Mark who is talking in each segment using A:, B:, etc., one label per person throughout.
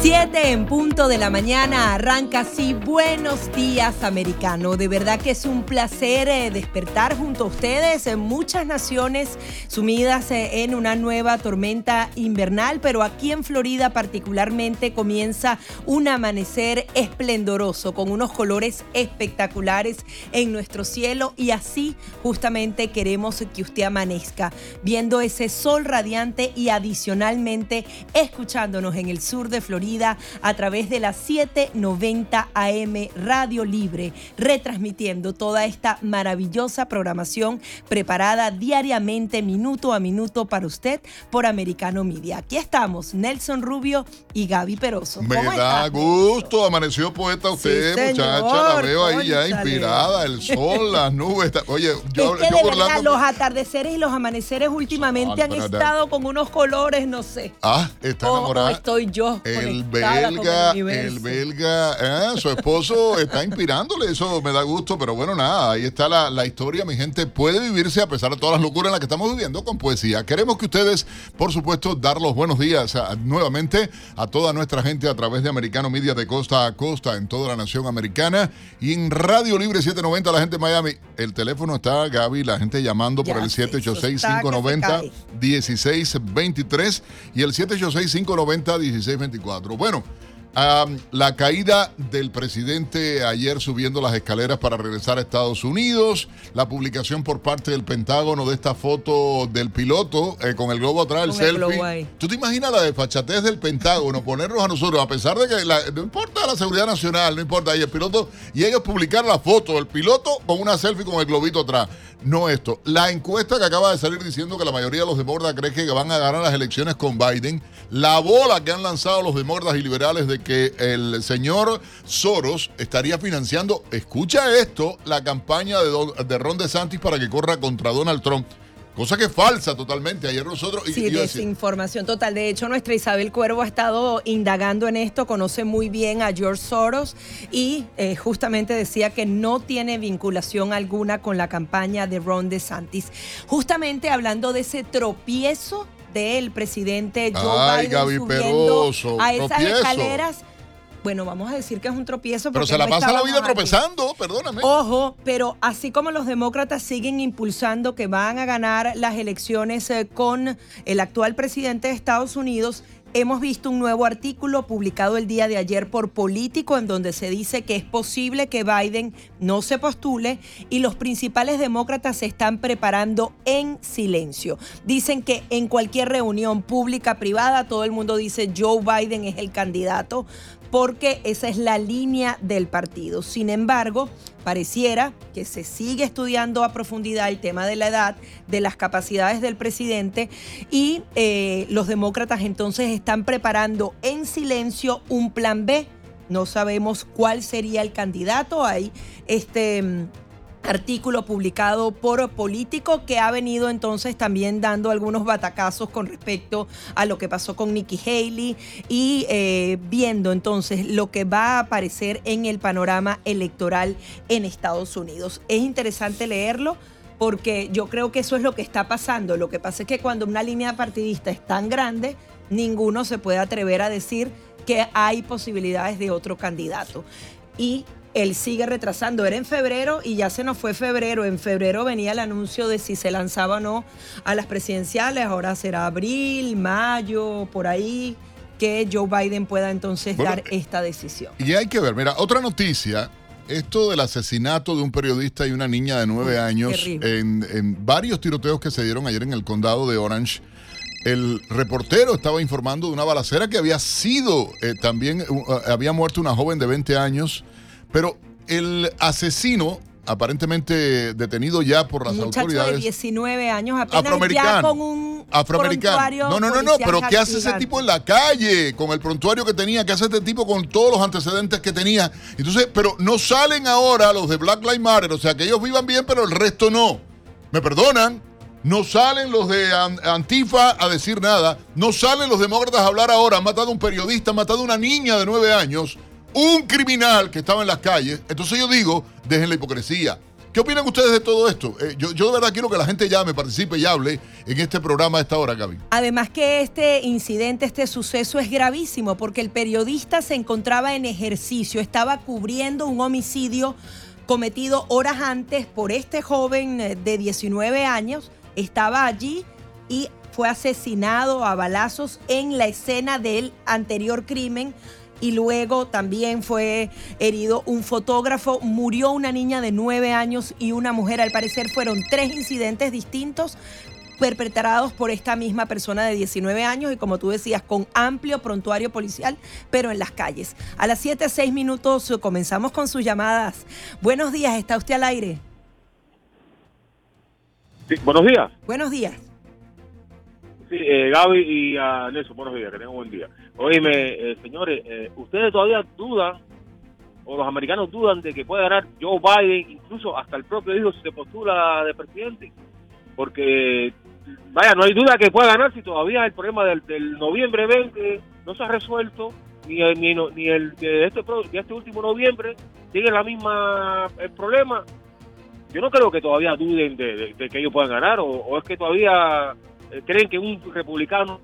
A: 7 en punto de la mañana arranca así Buenos días americano. De verdad que es un placer eh, despertar junto a ustedes en muchas naciones sumidas eh, en una nueva tormenta invernal, pero aquí en Florida particularmente comienza un amanecer esplendoroso con unos colores espectaculares en nuestro cielo y así justamente queremos que usted amanezca viendo ese sol radiante y adicionalmente escuchándonos en el sur de Florida a través de la 790 AM Radio Libre, retransmitiendo toda esta maravillosa programación preparada diariamente, minuto a minuto para usted por Americano Media. Aquí estamos, Nelson Rubio y Gaby Peroso.
B: Me da gusto, amaneció poeta usted, muchacha, la veo ahí ya inspirada, el sol, las nubes. Oye,
A: yo, es que de verdad, los atardeceres y los amaneceres últimamente han estado con unos colores, no sé.
B: Ah, está enamorada.
A: estoy yo
B: el belga, el belga, eh, su esposo está inspirándole, eso me da gusto, pero bueno, nada, ahí está la, historia, mi gente puede vivirse a pesar de todas las locuras en las que estamos viviendo con poesía. Queremos que ustedes, por supuesto, dar los buenos días nuevamente a toda nuestra gente a través de Americano Media de costa a costa en toda la nación americana y en Radio Libre 790 la gente de Miami. El teléfono está, Gaby, la gente llamando por el 786-590-1623 y el 786-590-1624. Bueno, la caída del presidente ayer subiendo las escaleras para regresar a Estados Unidos, la publicación por parte del Pentágono de esta foto del piloto eh, con el globo atrás, el selfie. ¿Tú te imaginas la desfachatez del Pentágono? Ponernos a nosotros, a pesar de que no importa la seguridad nacional, no importa, y el piloto, y ellos publicar la foto del piloto con una selfie con el globito atrás. No esto. La encuesta que acaba de salir diciendo que la mayoría de los demócratas creen que van a ganar las elecciones con Biden, la bola que han lanzado los demócratas y liberales de que el señor Soros estaría financiando, escucha esto, la campaña de, de Ron DeSantis para que corra contra Donald Trump. Cosa que es falsa totalmente. Ayer nosotros.
A: Sí, desinformación total. De hecho, nuestra Isabel Cuervo ha estado indagando en esto, conoce muy bien a George Soros y eh, justamente decía que no tiene vinculación alguna con la campaña de Ron DeSantis. Justamente hablando de ese tropiezo del presidente Joe Biden subiendo a esas escaleras bueno, vamos a decir que es un tropiezo.
B: Pero se la pasa la vida tropezando, perdóname.
A: Ojo, pero así como los demócratas siguen impulsando que van a ganar las elecciones eh, con el actual presidente de Estados Unidos, Hemos visto un nuevo artículo publicado el día de ayer por Político en donde se dice que es posible que Biden no se postule y los principales demócratas se están preparando en silencio. Dicen que en cualquier reunión pública, privada, todo el mundo dice Joe Biden es el candidato, porque esa es la línea del partido. Sin embargo, pareciera que se sigue estudiando a profundidad el tema de la edad, de las capacidades del presidente y eh, los demócratas entonces están preparando en silencio un plan B. No sabemos cuál sería el candidato. Hay este artículo publicado por Político que ha venido entonces también dando algunos batacazos con respecto a lo que pasó con Nikki Haley y eh, viendo entonces lo que va a aparecer en el panorama electoral en Estados Unidos. Es interesante leerlo porque yo creo que eso es lo que está pasando. Lo que pasa es que cuando una línea partidista es tan grande, ninguno se puede atrever a decir que hay posibilidades de otro candidato. Y él sigue retrasando. Era en febrero y ya se nos fue febrero. En febrero venía el anuncio de si se lanzaba o no a las presidenciales. Ahora será abril, mayo, por ahí, que Joe Biden pueda entonces dar esta decisión.
B: Y hay que ver, mira, otra noticia. Esto del asesinato de un periodista y una niña de nueve años en, varios tiroteos que se dieron ayer en el condado de Orange. El reportero estaba informando de una balacera que había sido, eh, también había muerto una joven de 20 años pero el asesino, aparentemente detenido ya por las
A: Muchacho
B: autoridades.
A: de 19 años, apenas afroamericano, ya con un
B: afroamericano. No, no, no, no, pero ¿qué hace ese tipo en la calle con el prontuario que tenía? ¿Qué hace este tipo con todos los antecedentes que tenía? Entonces, pero no salen ahora los de Black Lives Matter, o sea, que ellos vivan bien, pero el resto no. ¿Me perdonan? No salen los de Antifa a decir nada. No salen los demócratas a hablar ahora. Han matado a un periodista, han matado a una niña de nueve años un criminal que estaba en las calles. Entonces yo digo, dejen la hipocresía. ¿Qué opinan ustedes de todo esto? Eh, yo, yo de verdad quiero que la gente llame, participe y hable en este programa a esta hora, Gaby.
A: Además que este incidente, este suceso es gravísimo porque el periodista se encontraba en ejercicio, estaba cubriendo un homicidio cometido horas antes por este joven eh, de 19 años, estaba allí y fue asesinado a balazos en la escena del anterior crimen y luego también fue herido un fotógrafo, murió una niña de 9 años y una mujer, al parecer fueron tres incidentes distintos perpetrados por esta misma persona de 19 años y como tú decías, con amplio prontuario policial, pero en las calles. A las 7, 6 minutos comenzamos con sus llamadas. Buenos días, ¿está usted al aire?
C: Sí, buenos días.
A: Buenos días.
C: Sí, eh, Gaby y Nelson, buenos días, que tengan un buen día. Oíme, eh, señores, eh, ustedes todavía dudan, o los americanos dudan de que puede ganar Joe Biden, incluso hasta el propio hijo se postula de presidente, porque, vaya, no hay duda que pueda ganar si todavía el problema del, noviembre 20 no se ha resuelto, ni, ni, ni el de este, de este último noviembre sigue la misma el problema. Yo no creo que todavía duden de, que ellos puedan ganar, o es que todavía eh, creen que un republicano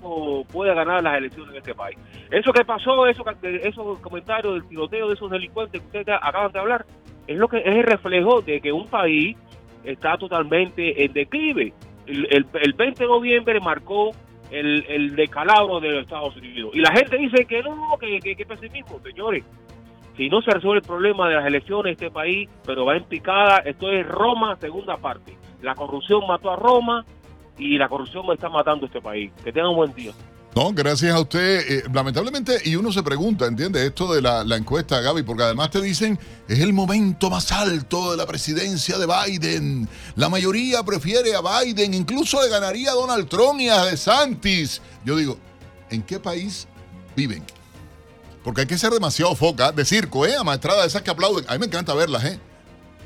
C: puede ganar las elecciones en este país. Eso que pasó, eso, esos comentarios del tiroteo de esos delincuentes que ustedes acaban de hablar, es lo que es el reflejo de que un país está totalmente en declive. El, 20 de noviembre marcó el, el decalabro de los Estados Unidos. Y la gente dice que no, que, que, que pesimismo, señores. Si no se resuelve el problema de las elecciones en este país, pero va en picada, esto es Roma, segunda parte. La corrupción mató a Roma, y la corrupción me está matando este país. Que tengan un buen día.
B: No, gracias a usted. Eh, lamentablemente, y uno se pregunta, ¿entiende? Esto de la, encuesta, Gaby, porque además te dicen, es el momento más alto de la presidencia de Biden. La mayoría prefiere a Biden, incluso le ganaría a Donald Trump y a DeSantis. Yo digo, ¿en qué país viven? Porque hay que ser demasiado foca, de circo, ¿eh? De esas que aplauden. A mí me encanta verlas, ¿eh?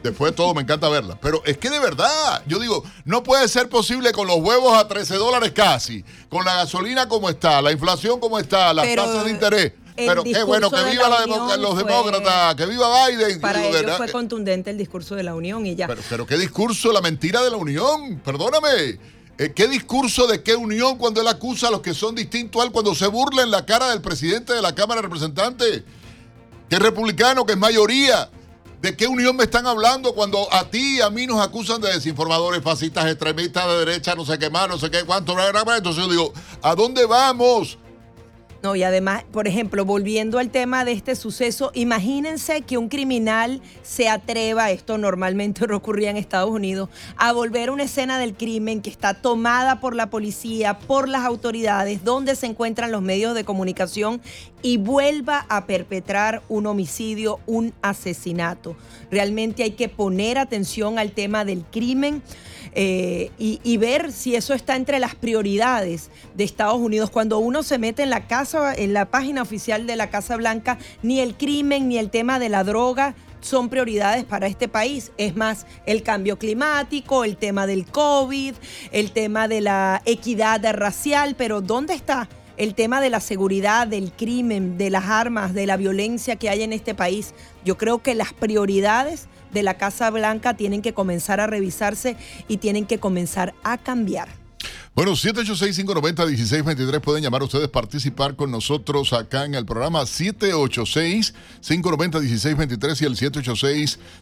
B: Después de todo, me encanta verla. Pero es que de verdad, yo digo, no puede ser posible con los huevos a 13 dólares casi, con la gasolina como está, la inflación como está, las tasas de interés. Pero qué bueno, que viva los demócratas, que viva Biden.
A: Para ellos fue contundente el discurso de la Unión y ya.
B: Pero, qué discurso, la mentira de la Unión, perdóname. Eh, ¿Qué discurso de qué unión cuando él acusa a los que son distintos a él, cuando se burla en la cara del presidente de la Cámara de Representantes? Que es republicano, que es mayoría. ¿De qué unión me están hablando cuando a ti y a mí nos acusan de desinformadores, fascistas, extremistas de derecha, no sé qué más, no sé qué cuánto? Entonces yo digo, ¿a dónde vamos?
A: No, y además, por ejemplo, volviendo al tema de este suceso, imagínense que un criminal se atreva, esto normalmente no ocurría en Estados Unidos, a volver una escena del crimen que está tomada por la policía, por las autoridades, donde se encuentran los medios de comunicación y vuelva a perpetrar un homicidio, un asesinato. Realmente hay que poner atención al tema del crimen. Eh, y, ver si eso está entre las prioridades de Estados Unidos. Cuando uno se mete en la casa, en la página oficial de la Casa Blanca, ni el crimen ni el tema de la droga son prioridades para este país. Es más, el cambio climático, el tema del COVID, el tema de la equidad racial, pero ¿dónde está? el tema de la seguridad, del crimen, de las armas, de la violencia que hay en este país. Yo creo que las prioridades de la Casa Blanca tienen que comenzar a revisarse y tienen que comenzar a cambiar.
B: Bueno, 786-590-1623 pueden llamar ustedes, participar con nosotros acá en el programa 786-590-1623 y el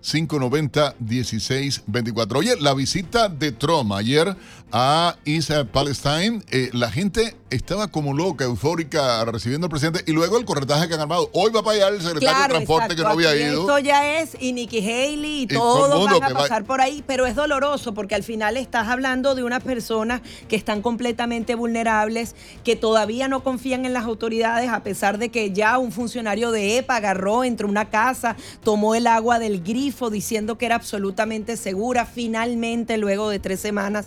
B: 786-590-1624. Oye, la visita de Trump ayer a Israel Palestine, eh, la gente estaba como loca, eufórica, recibiendo al presidente y luego el corretaje que han armado. Hoy va para allá el secretario de Transporte que no había ido.
A: Esto ya es, y Nikki Haley y, todos van a pasar por ahí, pero es doloroso porque al final estás hablando de unas personas que están completamente vulnerables, que todavía no confían en las autoridades, a pesar de que ya un funcionario de EPA agarró, entró una casa, tomó el agua del grifo diciendo que era absolutamente segura. Finalmente, luego de tres semanas,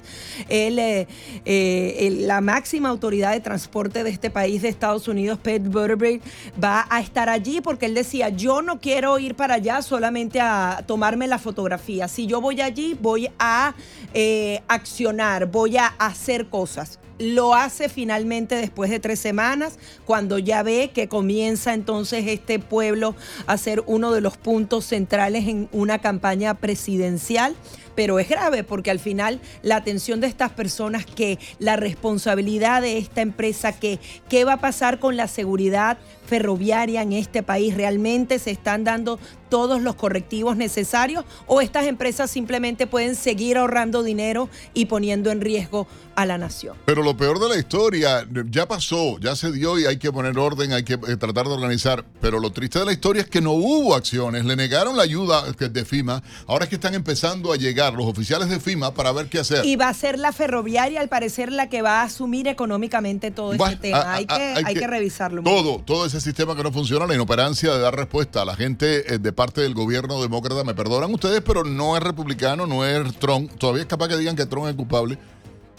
A: eh, eh, la máxima autoridad de transporte de este país, de Estados Unidos, Pete Buttigieg, va a estar allí porque él decía, yo no quiero ir para allá solamente a tomarme la fotografía. Si yo voy allí, voy a eh, accionar, voy a hacer cosas. lo hace finalmente después de tres semanas, cuando ya ve que comienza entonces este pueblo a ser uno de los puntos centrales en una campaña presidencial pero es grave porque al final la atención de estas personas, que la responsabilidad de esta empresa, que qué va a pasar con la seguridad ferroviaria en este país, realmente se están dando todos los correctivos necesarios o estas empresas simplemente pueden seguir ahorrando dinero y poniendo en riesgo a la nación.
B: Pero lo peor de la historia ya pasó, ya se dio y hay que poner orden, hay que eh, tratar de organizar. Pero lo triste de la historia es que no hubo acciones, le negaron la ayuda de FIMA. Ahora es que están empezando a llegar los oficiales de FIMA para ver qué hacer.
A: Y va a ser la ferroviaria, al parecer, la que va a asumir económicamente todo este tema. hay, que, hay, que, revisarlo.
B: Todo, todo ese sistema que no funciona, la inoperancia de dar respuesta a la gente eh, de parte del gobierno demócrata. Me perdonan ustedes, pero no es republicano, no es Trump. Todavía es capaz que digan que Trump es culpable.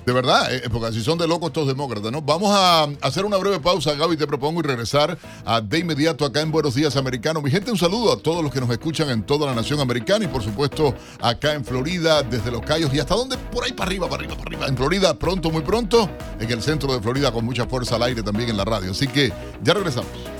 B: De verdad, eh, porque si son de locos estos demócratas, ¿no? Vamos a hacer una breve pausa, Gaby, te propongo, y regresar a, de inmediato acá en Buenos Días Americano. Mi gente, un saludo a todos los que nos escuchan en toda la nación americana y, por supuesto, acá en Florida, desde Los Cayos y hasta donde, por ahí para arriba, para arriba, para arriba. En Florida, pronto, muy pronto, en el centro de Florida, con mucha fuerza al aire también en la radio. Así que ya regresamos.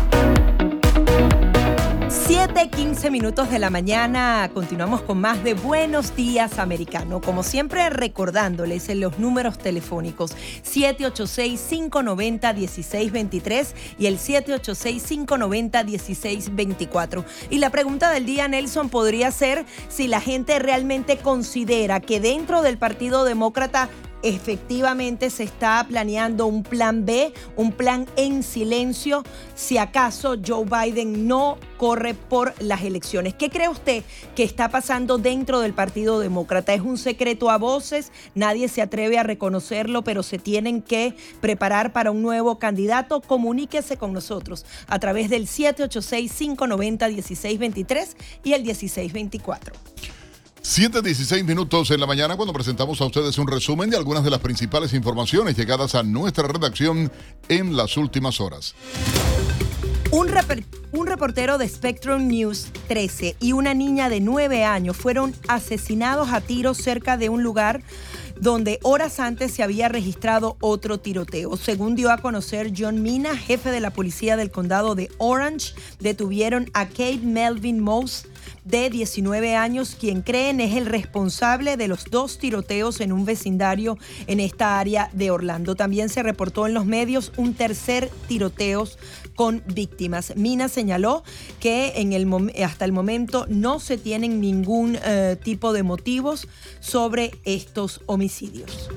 A: 7:15 minutos de la mañana. Continuamos con más de Buenos Días Americano. Como siempre, recordándoles en los números telefónicos 786-590-1623 y el 786-590-1624. Y la pregunta del día, Nelson, podría ser si la gente realmente considera que dentro del Partido Demócrata efectivamente se está planeando un plan B, un plan en silencio, si acaso Joe Biden no corre por las elecciones. ¿Qué cree usted que está pasando dentro del Partido Demócrata? ¿Es un secreto a voces? Nadie se atreve a reconocerlo, pero se tienen que preparar para un nuevo candidato. Comuníquese con nosotros a través del 786-590-1623 y el 1624.
B: 7.16 minutos en la mañana cuando presentamos a ustedes un resumen de algunas de las principales informaciones llegadas a nuestra redacción en las últimas horas.
A: Un, reportero de Spectrum News 13 y una niña de 9 años fueron asesinados a tiros cerca de un lugar donde horas antes se había registrado otro tiroteo. Según dio a conocer John Mina, jefe de la policía del condado de Orange, detuvieron a Kate Melvin Moss de 19 años, quien creen es el responsable de los dos tiroteos en un vecindario en esta área de Orlando. También se reportó en los medios un tercer tiroteo con víctimas. Mina señaló que en el hasta el momento no se tienen ningún eh, tipo de motivos sobre estos homicidios.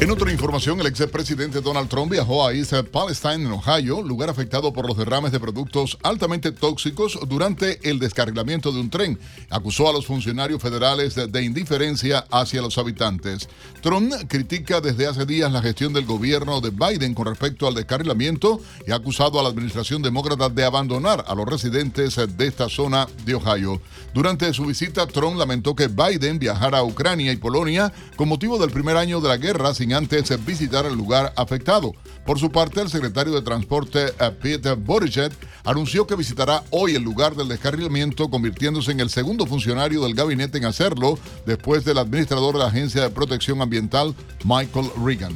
B: En otra información, el expresidente Donald Trump viajó a East Palestine, en Ohio, lugar afectado por los derrames de productos altamente tóxicos durante el descarrilamiento de un tren. Acusó a los funcionarios federales de indiferencia hacia los habitantes. Trump critica desde hace días la gestión del gobierno de Biden con respecto al descarrilamiento y ha acusado a la administración demócrata de abandonar a los residentes de esta zona de Ohio. Durante su visita, Trump lamentó que Biden viajara a Ucrania y Polonia con motivo del primer año de la guerra sin antes visitar el lugar afectado. Por su parte, el secretario de Transporte eh, Peter Buttigieg anunció que visitará hoy el lugar del descarrilamiento, convirtiéndose en el segundo funcionario del gabinete en hacerlo después del administrador de la Agencia de Protección Ambiental, Michael Regan.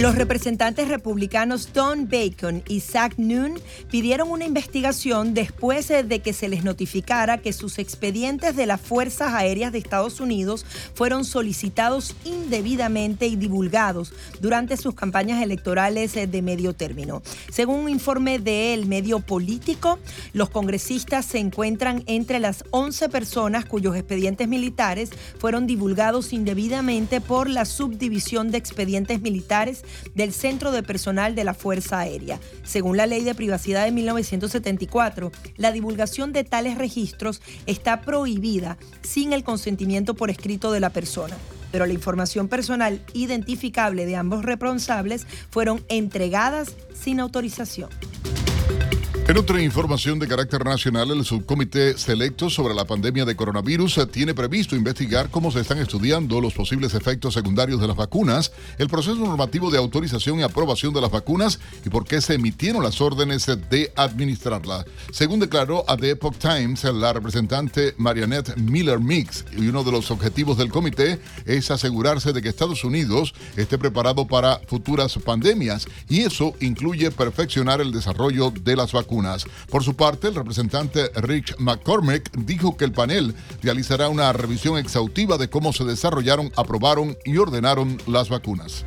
A: Los representantes republicanos Don Bacon y Zach Noon pidieron una investigación después de que se les notificara que sus expedientes de las Fuerzas Aéreas de Estados Unidos fueron solicitados indebidamente y divulgados durante sus campañas electorales de medio término. Según un informe del medio político, los congresistas se encuentran entre las 11 personas cuyos expedientes militares fueron divulgados indebidamente por la Subdivisión de Expedientes Militares del Centro de Personal de la Fuerza Aérea. Según la Ley de Privacidad de 1974, la divulgación de tales registros está prohibida sin el consentimiento por escrito de la persona pero la información personal identificable de ambos responsables fueron entregadas sin autorización.
B: En otra información de carácter nacional, el subcomité selecto sobre la pandemia de coronavirus tiene previsto investigar cómo se están estudiando los posibles efectos secundarios de las vacunas, el proceso normativo de autorización y aprobación de las vacunas y por qué se emitieron las órdenes de administrarla. Según declaró a The Epoch Times la representante Marianette Miller Mix, y uno de los objetivos del comité es asegurarse de que Estados Unidos esté preparado para futuras pandemias y eso incluye perfeccionar el desarrollo de las vacunas. Por su parte, el representante Rich McCormick dijo que el panel realizará una revisión exhaustiva de cómo se desarrollaron, aprobaron y ordenaron las vacunas.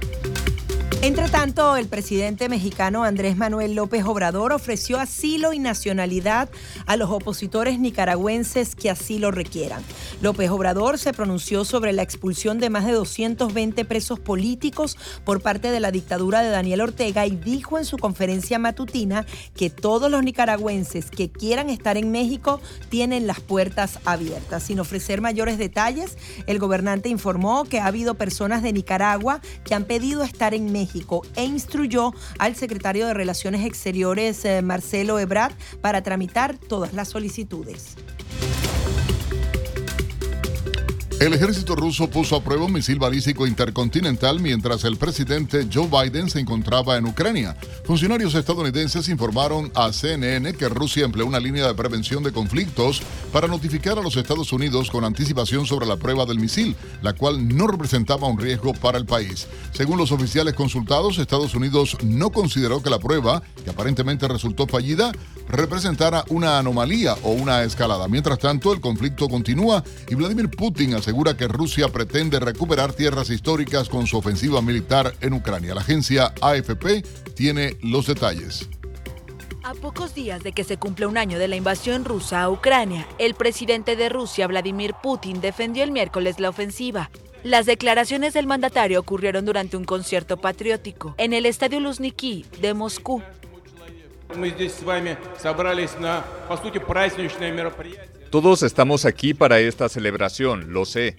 A: Entre tanto, el presidente mexicano Andrés Manuel López Obrador ofreció asilo y nacionalidad a los opositores nicaragüenses que así lo requieran. López Obrador se pronunció sobre la expulsión de más de 220 presos políticos por parte de la dictadura de Daniel Ortega y dijo en su conferencia matutina que todos los nicaragüenses que quieran estar en México tienen las puertas abiertas. Sin ofrecer mayores detalles, el gobernante informó que ha habido personas de Nicaragua que han pedido estar en México e instruyó al secretario de Relaciones Exteriores, eh, Marcelo Ebrard, para tramitar todas las solicitudes.
B: El ejército ruso puso a prueba un misil balístico intercontinental mientras el presidente Joe Biden se encontraba en Ucrania. Funcionarios estadounidenses informaron a CNN que Rusia empleó una línea de prevención de conflictos para notificar a los Estados Unidos con anticipación sobre la prueba del misil, la cual no representaba un riesgo para el país. Según los oficiales consultados, Estados Unidos no consideró que la prueba, que aparentemente resultó fallida, representara una anomalía o una escalada. Mientras tanto, el conflicto continúa y Vladimir Putin asegura asegura que Rusia pretende recuperar tierras históricas con su ofensiva militar en Ucrania. La agencia AFP tiene los detalles.
D: A pocos días de que se cumple un año de la invasión rusa a Ucrania, el presidente de Rusia, Vladimir Putin, defendió el miércoles la ofensiva. Las declaraciones del mandatario ocurrieron durante un concierto patriótico en el Estadio Luzhniki de Moscú.
E: Todos estamos aquí para esta celebración, lo sé.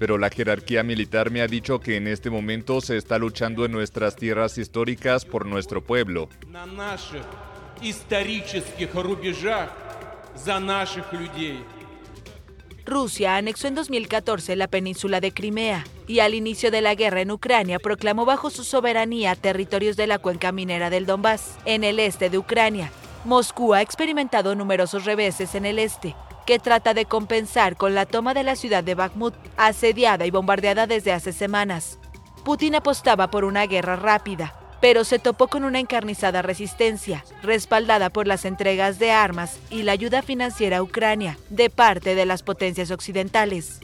E: Pero la jerarquía militar me ha dicho que en este momento se está luchando en nuestras tierras históricas por nuestro pueblo.
D: Rusia anexó en 2014 la península de Crimea y al inicio de la guerra en Ucrania proclamó bajo su soberanía territorios de la cuenca minera del Donbass, en el este de Ucrania. Moscú ha experimentado numerosos reveses en el este, que trata de compensar con la toma de la ciudad de Bakhmut, asediada y bombardeada desde hace semanas. Putin apostaba por una guerra rápida, pero se topó con una encarnizada resistencia, respaldada por las entregas de armas y la ayuda financiera a Ucrania de parte de las potencias occidentales.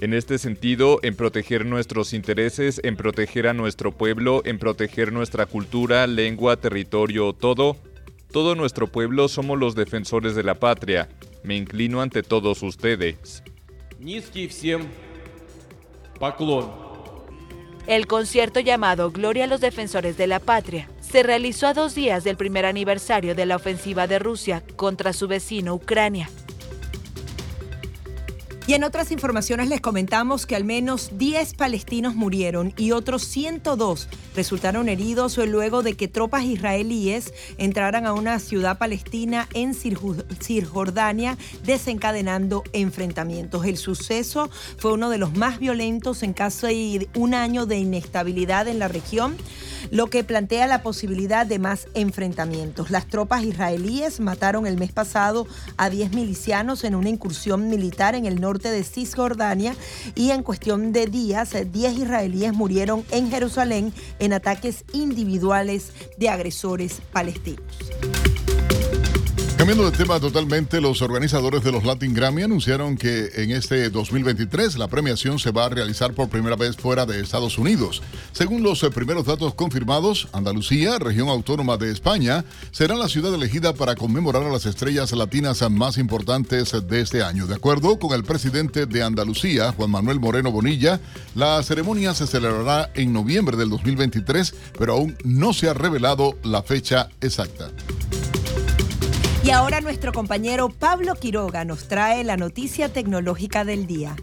E: En este sentido, en proteger nuestros intereses, en proteger a nuestro pueblo, en proteger nuestra cultura, lengua, territorio, todo, todo nuestro pueblo somos los defensores de la patria. Me inclino ante todos ustedes.
D: El concierto llamado Gloria a los Defensores de la Patria se realizó a dos días del primer aniversario de la ofensiva de Rusia contra su vecino Ucrania.
A: Y en otras informaciones les comentamos que al menos 10 palestinos murieron y otros 102 resultaron heridos luego de que tropas israelíes entraran a una ciudad palestina en Cisjordania desencadenando enfrentamientos. El suceso fue uno de los más violentos en casi un año de inestabilidad en la región lo que plantea la posibilidad de más enfrentamientos. Las tropas israelíes mataron el mes pasado a 10 milicianos en una incursión militar en el norte de Cisjordania y en cuestión de días 10 israelíes murieron en Jerusalén en ataques individuales de agresores palestinos.
B: Cambiando de tema totalmente, los organizadores de los Latin Grammy anunciaron que en este 2023 la premiación se va a realizar por primera vez fuera de Estados Unidos. Según los eh, primeros datos confirmados, Andalucía, región autónoma de España, será la ciudad elegida para conmemorar a las estrellas latinas más importantes de este año. De acuerdo con el presidente de Andalucía, Juan Manuel Moreno Bonilla, la ceremonia se celebrará en noviembre del 2023, pero aún no se ha revelado la fecha exacta.
A: Y ahora nuestro compañero Pablo Quiroga nos trae la noticia tecnológica del día.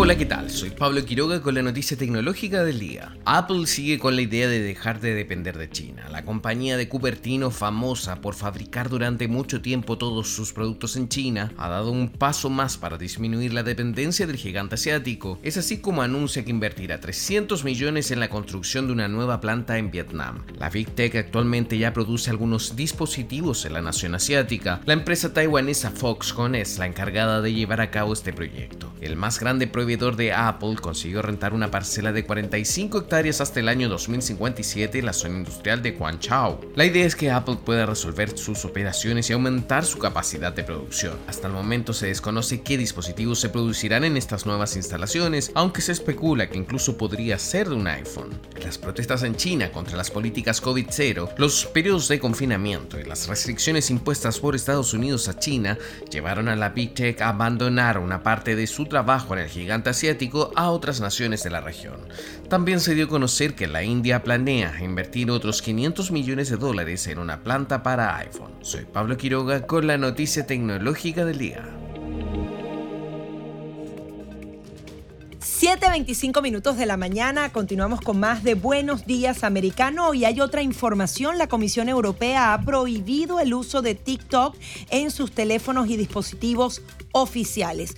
F: Hola, ¿qué tal? Soy Pablo Quiroga con la noticia tecnológica del día. Apple sigue con la idea de dejar de depender de China. La compañía de Cupertino, famosa por fabricar durante mucho tiempo todos sus productos en China, ha dado un paso más para disminuir la dependencia del gigante asiático. Es así como anuncia que invertirá 300 millones en la construcción de una nueva planta en Vietnam. La Big Tech actualmente ya produce algunos dispositivos en la nación asiática. La empresa taiwanesa Foxconn es la encargada de llevar a cabo este proyecto. El más grande proyecto de Apple consiguió rentar una parcela de 45 hectáreas hasta el año 2057 en la zona industrial de Guangzhou. La idea es que Apple pueda resolver sus operaciones y aumentar su capacidad de producción. Hasta el momento se desconoce qué dispositivos se producirán en estas nuevas instalaciones, aunque se especula que incluso podría ser de un iPhone. Las protestas en China contra las políticas COVID-0, los periodos de confinamiento y las restricciones impuestas por Estados Unidos a China llevaron a la Big Tech a abandonar una parte de su trabajo en el gigante asiático a otras naciones de la región. También se dio a conocer que la India planea invertir otros 500 millones de dólares en una planta para iPhone. Soy Pablo Quiroga con la noticia tecnológica del día.
A: 7.25 minutos de la mañana, continuamos con más de Buenos Días Americano y hay otra información. La Comisión Europea ha prohibido el uso de TikTok en sus teléfonos y dispositivos oficiales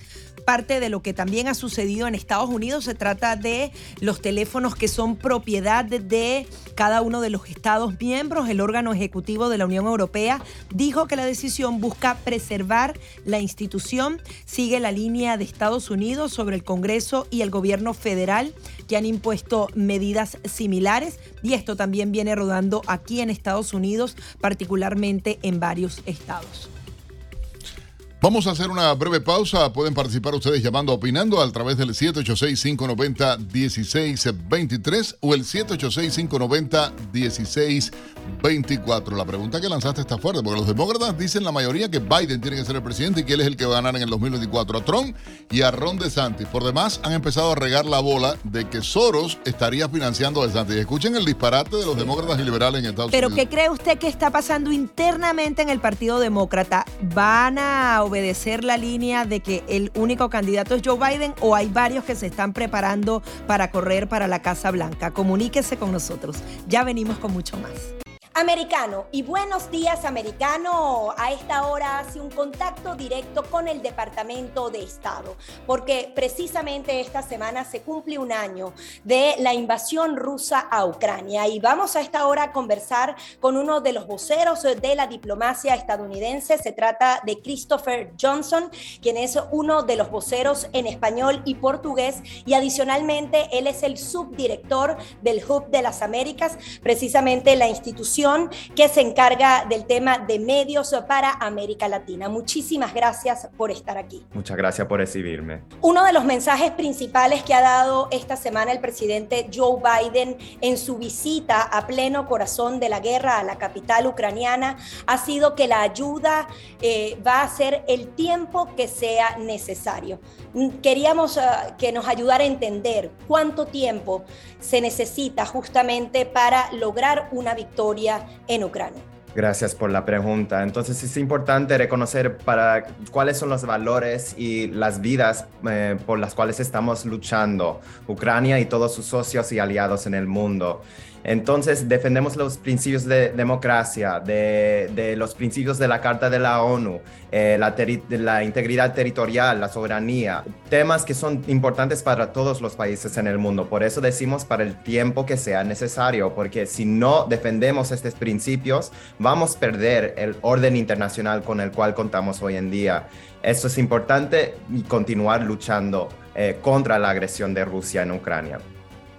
A: parte de lo que también ha sucedido en Estados Unidos. Se trata de los teléfonos que son propiedad de cada uno de los Estados miembros. El órgano ejecutivo de la Unión Europea dijo que la decisión busca preservar la institución. Sigue la línea de Estados Unidos sobre el Congreso y el gobierno federal que han impuesto medidas similares y esto también viene rodando aquí en Estados Unidos, particularmente en varios estados.
B: Vamos a hacer una breve pausa. Pueden participar ustedes llamando, opinando a través del 786-590-1623 o el 786-590-1624. La pregunta que lanzaste está fuerte, porque los demócratas dicen la mayoría que Biden tiene que ser el presidente y que él es el que va a ganar en el 2024 a Trump y a Ron DeSantis. Por demás, han empezado a regar la bola de que Soros estaría financiando a DeSantis. Escuchen el disparate de los demócratas y liberales en Estados
A: Unidos.
B: ¿Pero
A: qué cree usted que está pasando internamente en el Partido Demócrata? ¿Van a obedecer la línea de que el único candidato es Joe Biden o hay varios que se están preparando para correr para la Casa Blanca? Comuníquese con nosotros. Ya venimos con mucho más.
G: Americano y buenos días americano. A esta hora hace un contacto directo con el Departamento de Estado, porque precisamente esta semana se cumple un año de la invasión rusa a Ucrania y vamos a esta hora a conversar con uno de los voceros de la diplomacia estadounidense. Se trata de Christopher Johnson, quien es uno de los voceros en español y portugués y adicionalmente él es el subdirector del Hub de las Américas, precisamente la institución que se encarga del tema de medios para América Latina. Muchísimas gracias por estar aquí.
H: Muchas gracias por recibirme.
G: Uno de los mensajes principales que ha dado esta semana el presidente Joe Biden en su visita a pleno corazón de la guerra a la capital ucraniana ha sido que la ayuda eh, va a ser el tiempo que sea necesario. Queríamos eh, que nos ayudara a entender cuánto tiempo se necesita justamente para lograr una victoria en Ucrania.
H: Gracias por la pregunta. Entonces es importante reconocer para cuáles son los valores y las vidas eh, por las cuales estamos luchando, Ucrania y todos sus socios y aliados en el mundo. Entonces defendemos los principios de democracia, de, los principios de la Carta de la ONU, eh, la, la, integridad territorial, la soberanía, temas que son importantes para todos los países en el mundo. Por eso decimos para el tiempo que sea necesario, porque si no defendemos estos principios, vamos a perder el orden internacional con el cual contamos hoy en día. Esto es importante y continuar luchando eh, contra la agresión de Rusia en Ucrania.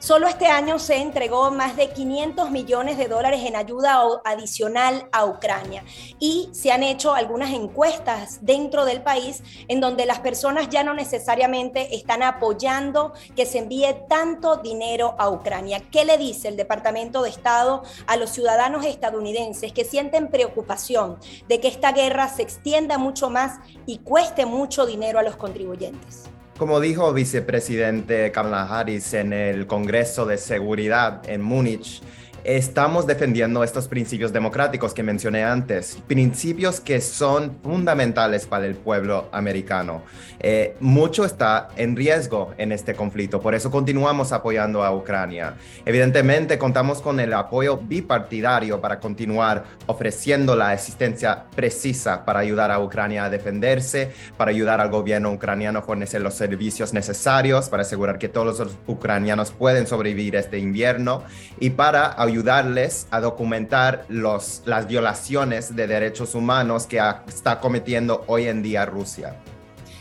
G: Solo este año se entregó más de 500 millones de dólares en ayuda adicional a Ucrania y se han hecho algunas encuestas dentro del país en donde las personas ya no necesariamente están apoyando que se envíe tanto dinero a Ucrania. ¿Qué le dice el Departamento de Estado a los ciudadanos estadounidenses que sienten preocupación de que esta guerra se extienda mucho más y cueste mucho dinero a los contribuyentes?
H: Como dijo vicepresidente Kamala Harris en el Congreso de Seguridad en Múnich, estamos defendiendo estos principios democráticos que mencioné antes, principios que son fundamentales para el pueblo americano. Eh, mucho está en riesgo en este conflicto, por eso continuamos apoyando a Ucrania. Evidentemente, contamos con el apoyo bipartidario para continuar ofreciendo la asistencia precisa para ayudar a Ucrania a defenderse, para ayudar al gobierno ucraniano a fornecer los servicios necesarios, para asegurar que todos los ucranianos pueden sobrevivir este invierno y para ayudarles a documentar los, las violaciones de derechos humanos que está cometiendo hoy en día Rusia.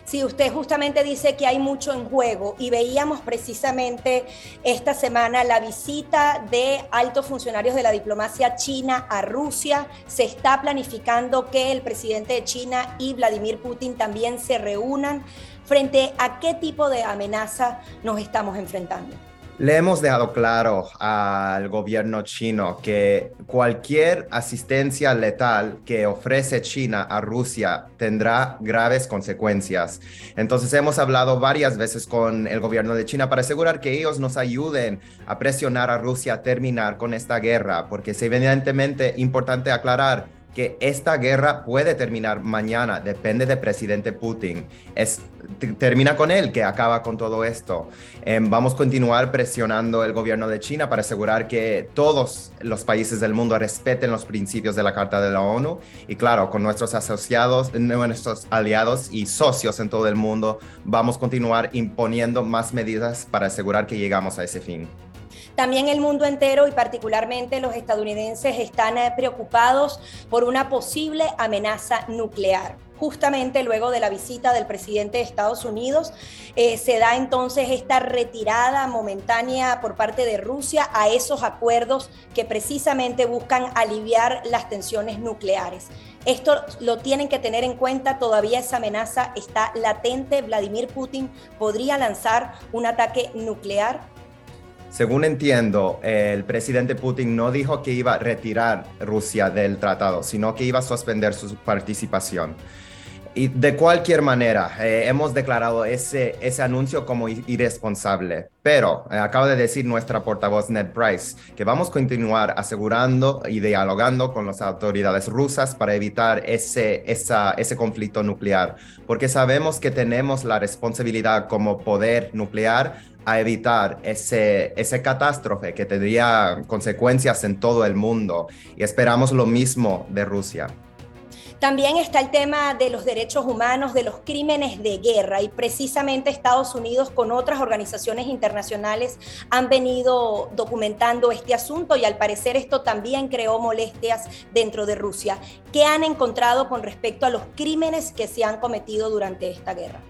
G: Sí, usted justamente dice que hay mucho en juego y veíamos precisamente esta semana la visita de altos funcionarios de la diplomacia china a Rusia. Se está planificando que el presidente de China y Vladimir Putin también se reúnan. ¿Frente a qué tipo de amenaza nos estamos enfrentando?
H: Le hemos dejado claro al gobierno chino que cualquier asistencia letal que ofrece China a Rusia tendrá graves consecuencias. Entonces hemos hablado varias veces con el gobierno de China para asegurar que ellos nos ayuden a presionar a Rusia a terminar con esta guerra, porque es evidentemente importante aclarar que esta guerra puede terminar mañana, depende del presidente Putin. Es, termina con él, que acaba con todo esto. Em, vamos a continuar presionando el gobierno de China para asegurar que todos los países del mundo respeten los principios de la Carta de la ONU y claro, con nuestros asociados, nuestros aliados y socios en todo el mundo, vamos a continuar imponiendo más medidas para asegurar que llegamos a ese fin.
G: También el mundo entero y particularmente los estadounidenses están eh, preocupados por una posible amenaza nuclear justamente luego de la visita del presidente de Estados Unidos, eh, se da entonces esta retirada momentánea por parte de Rusia a esos acuerdos que precisamente buscan aliviar las tensiones nucleares. Esto lo tienen que tener en cuenta, todavía esa amenaza está latente. Vladimir Putin podría lanzar un ataque nuclear
H: según entiendo, el presidente Putin no dijo que iba a retirar Rusia del tratado, sino que iba a suspender su participación. Y de cualquier manera, eh, hemos declarado ese, ese anuncio como irresponsable. Pero eh, acaba de decir nuestra portavoz Ned Price que vamos a continuar asegurando y dialogando con las autoridades rusas para evitar ese, esa, ese conflicto nuclear, porque sabemos que tenemos la responsabilidad como poder nuclear a evitar ese, ese catástrofe que tendría consecuencias en todo el mundo. Y esperamos lo mismo de Rusia.
G: También está el tema de los derechos humanos, de los crímenes de guerra y precisamente Estados Unidos con otras organizaciones internacionales han venido documentando este asunto y al parecer esto también creó molestias dentro de Rusia. ¿Qué han encontrado con respecto a los crímenes que se han cometido durante esta guerra?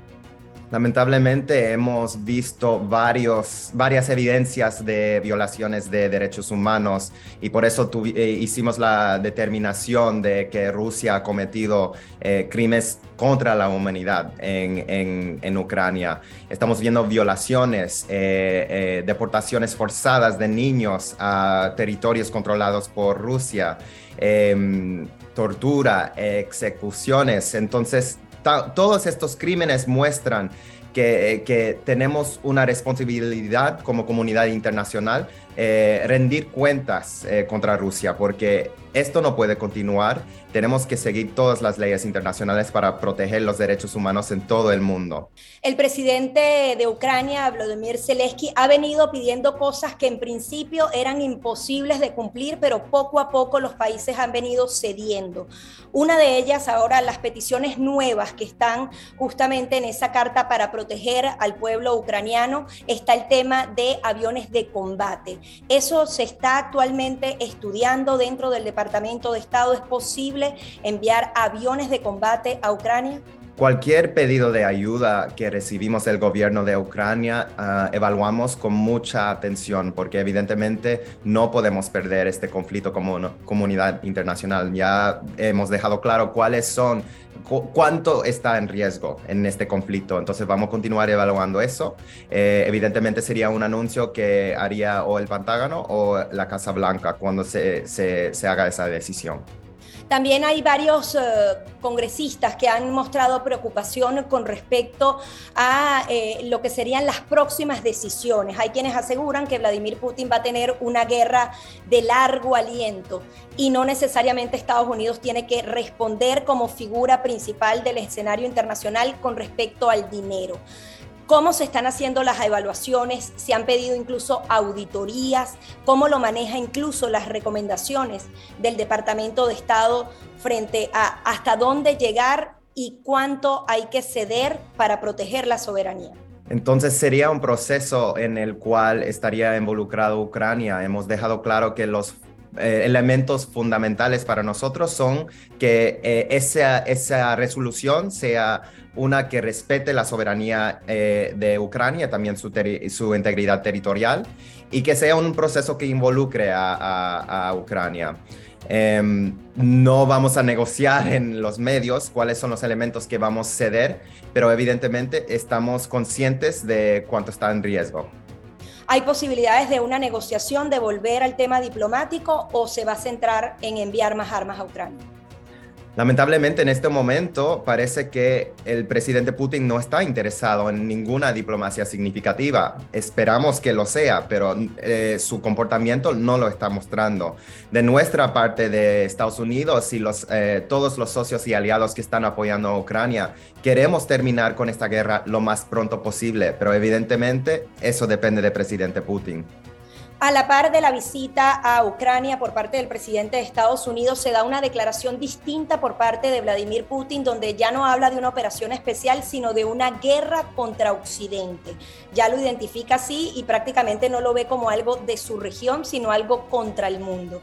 H: Lamentablemente hemos visto varias evidencias de violaciones de derechos humanos y por eso eh, hicimos la determinación de que Rusia ha cometido eh, crímenes contra la humanidad en, Ucrania. Estamos viendo violaciones, eh, deportaciones forzadas de niños a territorios controlados por Rusia, em, tortura, ejecuciones. Entonces, todos estos crímenes muestran que, que, tenemos una responsabilidad como comunidad internacional eh, rendir cuentas eh, contra Rusia, porque esto no puede continuar. Tenemos que seguir todas las leyes internacionales para proteger los derechos humanos en todo el mundo.
G: El presidente de Ucrania, Vladimir Zelensky, ha venido pidiendo cosas que en principio eran imposibles de cumplir, pero poco a poco los países han venido cediendo. Una de ellas ahora las peticiones nuevas que están justamente en esa carta para proteger al pueblo ucraniano está el tema de aviones de combate. Eso se está actualmente estudiando dentro del Departamento de Estado. ¿Es posible enviar aviones de combate a Ucrania?
H: Cualquier pedido de ayuda que recibimos del gobierno de Ucrania ah, evaluamos con mucha atención porque evidentemente no podemos perder este conflicto como comunidad internacional. Ya hemos dejado claro cuáles son cuánto está en riesgo en este conflicto. Entonces vamos a continuar evaluando eso. Eh, evidentemente sería un anuncio que haría o el Pentágono o la Casa Blanca cuando se, se, se haga esa decisión.
G: También hay varios eh, congresistas que han mostrado preocupación con respecto a eh, lo que serían las próximas decisiones. Hay quienes aseguran que Vladimir Putin va a tener una guerra de largo aliento y no necesariamente Estados Unidos tiene que responder como figura principal del escenario internacional con respecto al dinero cómo se están haciendo las evaluaciones, se han pedido incluso auditorías, cómo lo maneja incluso las recomendaciones del Departamento de Estado frente a hasta dónde llegar y cuánto hay que ceder para proteger la soberanía.
H: Entonces sería un proceso en el cual estaría involucrado Ucrania. Hemos dejado claro que los eh, elementos fundamentales para nosotros son que eh, esa, esa resolución sea una que respete la soberanía eh, de Ucrania, también su, su, integridad territorial, y que sea un proceso que involucre a, Ucrania. Em, no vamos a negociar en los medios cuáles son los elementos que vamos a ceder, pero evidentemente estamos conscientes de cuánto está en riesgo.
G: ¿Hay posibilidades de una negociación, de volver al tema diplomático o se va a centrar en enviar más armas a Ucrania?
H: Lamentablemente en este momento parece que el presidente Putin no está interesado en ninguna diplomacia significativa. Esperamos que lo sea, pero eh, su comportamiento no lo está mostrando. De nuestra parte de Estados Unidos y los, eh, todos los socios y aliados que están apoyando a Ucrania, queremos terminar con esta guerra lo más pronto posible, pero evidentemente eso depende del presidente Putin.
G: A la par de la visita a Ucrania por parte del presidente de Estados Unidos, se da una declaración distinta por parte de Vladimir Putin, donde ya no habla de una operación especial, sino de una guerra contra Occidente. Ya lo identifica así y prácticamente no lo ve como algo de su región, sino algo contra el mundo.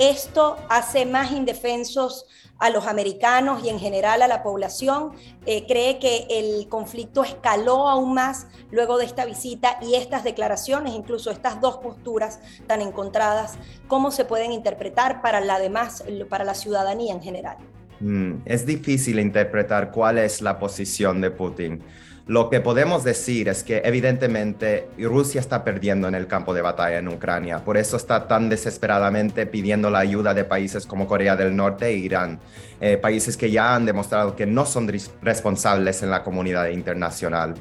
G: Esto hace más indefensos a los americanos y en general a la población. Eh, cree que el conflicto escaló aún más luego de esta visita y estas declaraciones, incluso estas dos posturas tan encontradas, ¿cómo se pueden interpretar para la demás, para la ciudadanía en general?
H: Mm, es difícil interpretar cuál es la posición de Putin. Lo que podemos decir es que evidentemente Rusia está perdiendo en el campo de batalla en Ucrania, por eso está tan desesperadamente pidiendo la ayuda de países como Corea del Norte e Irán, eh, países que ya han demostrado que no son responsables en la comunidad internacional.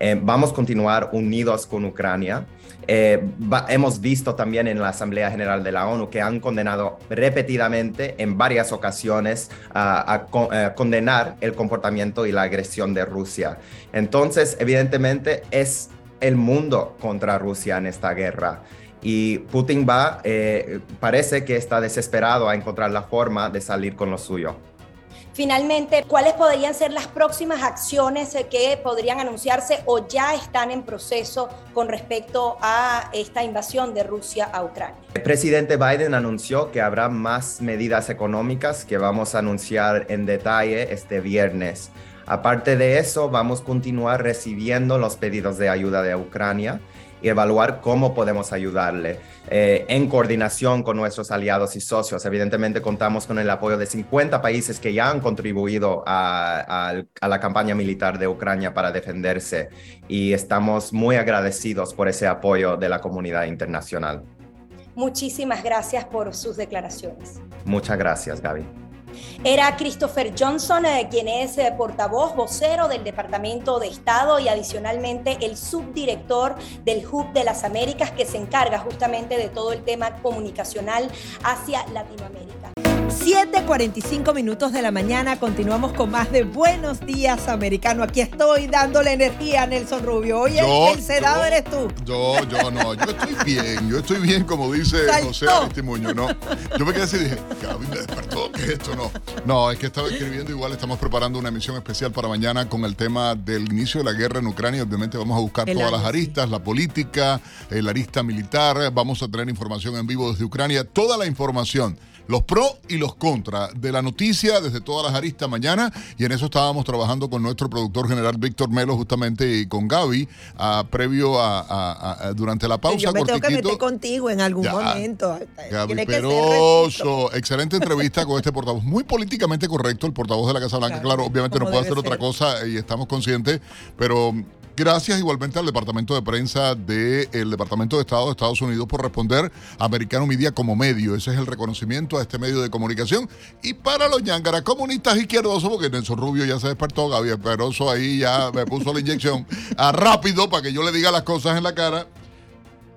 H: Eh, vamos a continuar unidos con Ucrania. Eh, hemos visto también en la Asamblea General de la ONU que han condenado repetidamente en varias ocasiones a, condenar el comportamiento y la agresión de Rusia. Entonces, evidentemente, es el mundo contra Rusia en esta guerra. Y Putin va, eh, parece que está desesperado a encontrar la forma de salir con lo suyo.
G: Finalmente, ¿cuáles podrían ser las próximas acciones que podrían anunciarse o ya están en proceso con respecto a esta invasión de Rusia a Ucrania?
H: El presidente Biden anunció que habrá más medidas económicas que vamos a anunciar en detalle este viernes. Aparte de eso, vamos a continuar recibiendo los pedidos de ayuda de Ucrania y evaluar cómo podemos ayudarle eh, en coordinación con nuestros aliados y socios. Evidentemente contamos con el apoyo de 50 países que ya han contribuido a, a la campaña militar de Ucrania para defenderse y estamos muy agradecidos por ese apoyo de la comunidad internacional.
G: Muchísimas gracias por sus declaraciones.
H: Muchas gracias, Gaby.
G: Era Christopher Johnson, eh, quien es eh, portavoz, vocero del Departamento de Estado y adicionalmente el subdirector del Hub de las Américas que se encarga justamente de todo el tema comunicacional hacia Latinoamérica.
A: 7:45 minutos de la mañana. Continuamos con más de Buenos Días Americano. Aquí estoy dándole energía a Nelson Rubio. Oye, el sedado eres tú.
B: Yo, yo no. Yo estoy bien. Yo estoy bien, como dice José Aristimuño. No. Yo me quedé así y dije, me despertó. ¿Qué es esto? No. No, es que estaba escribiendo. Igual estamos preparando una emisión especial para mañana con el tema del inicio de la guerra en Ucrania. Obviamente vamos a buscar todas las aristas, la política, la arista militar. Vamos a tener información en vivo desde Ucrania. Toda la información los pros y los contras de la noticia desde todas las aristas mañana y en eso estábamos trabajando con nuestro productor general Víctor Melo justamente y con Gaby previo a, durante la pausa.
A: Yo me tengo que meter contigo en algún momento.
B: Gaby Peroso, excelente entrevista con este portavoz, muy políticamente correcto, el portavoz de la Casa Blanca, claro, obviamente no puede hacer otra cosa y estamos conscientes, pero Gracias igualmente al Departamento de Prensa del Departamento de Estado de Estados Unidos por responder a Americano Media como medio. Ese es el reconocimiento a este medio de comunicación. Y para los ñangaras comunistas izquierdosos, porque Nelson Rubio ya se despertó, Gabriel Peroso ahí ya me puso la inyección a rápido para que yo le diga las cosas en la cara.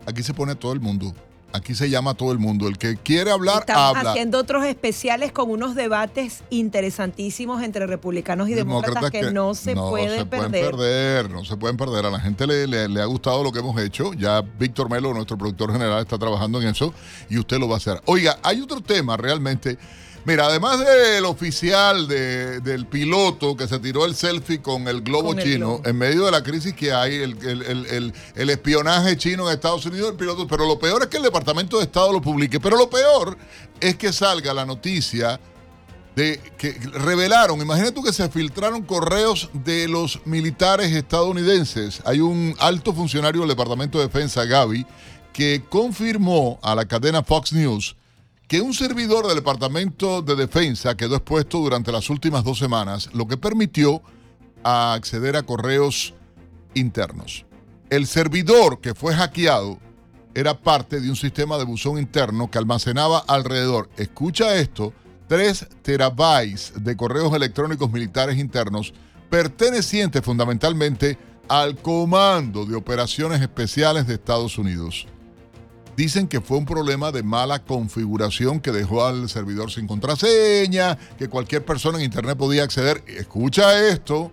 B: Aquí se pone todo el mundo. Aquí se llama a todo el mundo. El que quiere hablar,
A: Estamos
B: habla.
A: haciendo otros especiales con unos debates interesantísimos entre republicanos y demócratas, que, no se pueden
B: se
A: perder.
B: pueden perder, no se pueden perder. A la gente le, le- le ha gustado lo que hemos hecho. Ya Víctor Melo, nuestro productor general, está trabajando en eso y usted lo va a hacer. Oiga, hay otro tema realmente. Mira, además del oficial, de- del piloto que se tiró el selfie con el globo
A: Con el
B: chino,
A: globo.
B: en medio de la crisis que hay, el, el- el- el- el espionaje chino en Estados Unidos, el piloto, pero lo peor es que el Departamento de Estado lo publique, pero lo peor es que salga la noticia de que revelaron, imagínate tú que se filtraron correos de los militares estadounidenses. Hay un alto funcionario del Departamento de Defensa, Gaby, que confirmó a la cadena Fox News que un servidor del Departamento de Defensa quedó expuesto durante las últimas dos semanas, lo que permitió acceder a correos internos. El servidor que fue hackeado era parte de un sistema de buzón interno que almacenaba alrededor, escucha esto, 3 terabytes de correos electrónicos militares internos pertenecientes fundamentalmente al Comando de Operaciones Especiales de Estados Unidos. Dicen que fue un problema de mala configuración que dejó al servidor sin contraseña, que cualquier persona en Internet podía acceder, escucha esto,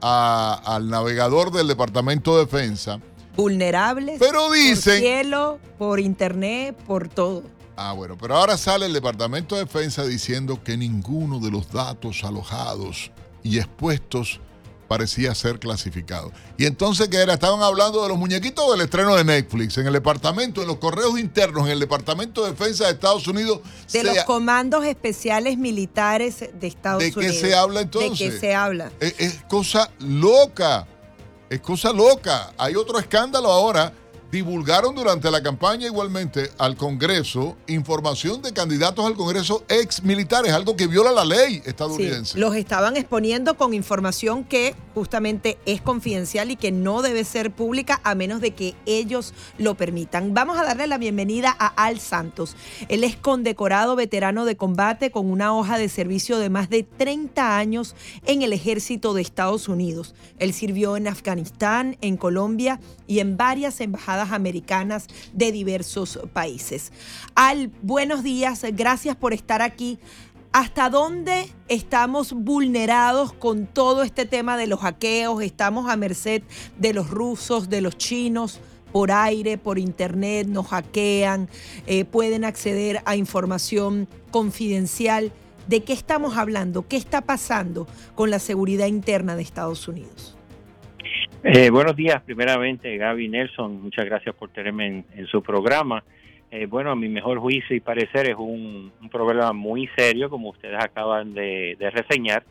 B: a- al navegador del Departamento de Defensa.
A: Vulnerables.
B: Pero dicen-
A: Por cielo, por internet, por todo.
B: Ah, bueno, pero ahora sale el Departamento de Defensa diciendo que ninguno de los datos alojados y expuestos parecía ser clasificado. Y entonces, ¿qué era? Estaban hablando de los muñequitos del estreno de Netflix. En el departamento, en los correos internos, en el Departamento de Defensa de Estados Unidos.
A: De
B: se-
A: los comandos especiales militares de Estados
B: ¿De qué
A: Unidos.
B: se habla
A: ¿De
B: entonces?
A: qué se habla?
B: es, es cosa loca. Es cosa loca. Hay otro escándalo ahora. Divulgaron durante la campaña igualmente al Congreso información de candidatos al Congreso ex militares, algo que viola la ley estadounidense.
A: los estaban exponiendo con información que justamente es confidencial y que no debe ser pública a menos de que ellos lo permitan. Vamos a darle la bienvenida a Al Santos. Él es condecorado veterano de combate con una hoja de servicio de más de 30 años en el ejército de Estados Unidos. Él sirvió en Afganistán, en Colombia y en varias embajadas americanas de diversos países. Al, buenos días, gracias por estar aquí. ¿Hasta dónde estamos vulnerados con todo este tema de los hackeos? ¿Estamos a merced de los rusos, de los chinos? Por aire, por internet, nos hackean, eh, pueden acceder a información confidencial. ¿De qué estamos hablando? ¿Qué está pasando con la seguridad interna de Estados Unidos?
I: Eh, buenos días, primeramente, Gaby Nelson. Muchas gracias por tenerme en, su programa. Eh, bueno, a mi mejor juicio y parecer es un, problema muy serio, como ustedes acaban de, de reseñar,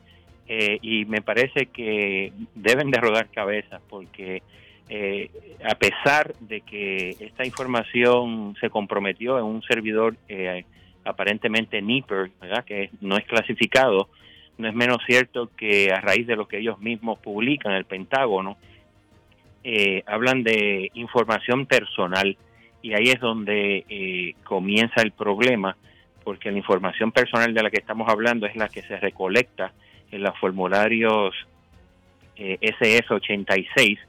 I: eh, y me parece que deben de rodar cabezas, porque eh, a pesar de que esta información se comprometió en un servidor eh, aparentemente NIPER, ¿verdad? que no es clasificado, no es menos cierto que a raíz de lo que ellos mismos publican, el Pentágono, eh, hablan de información personal y ahí es donde eh, comienza el problema porque la información personal de la que estamos hablando es la que se recolecta en los formularios eh, SS86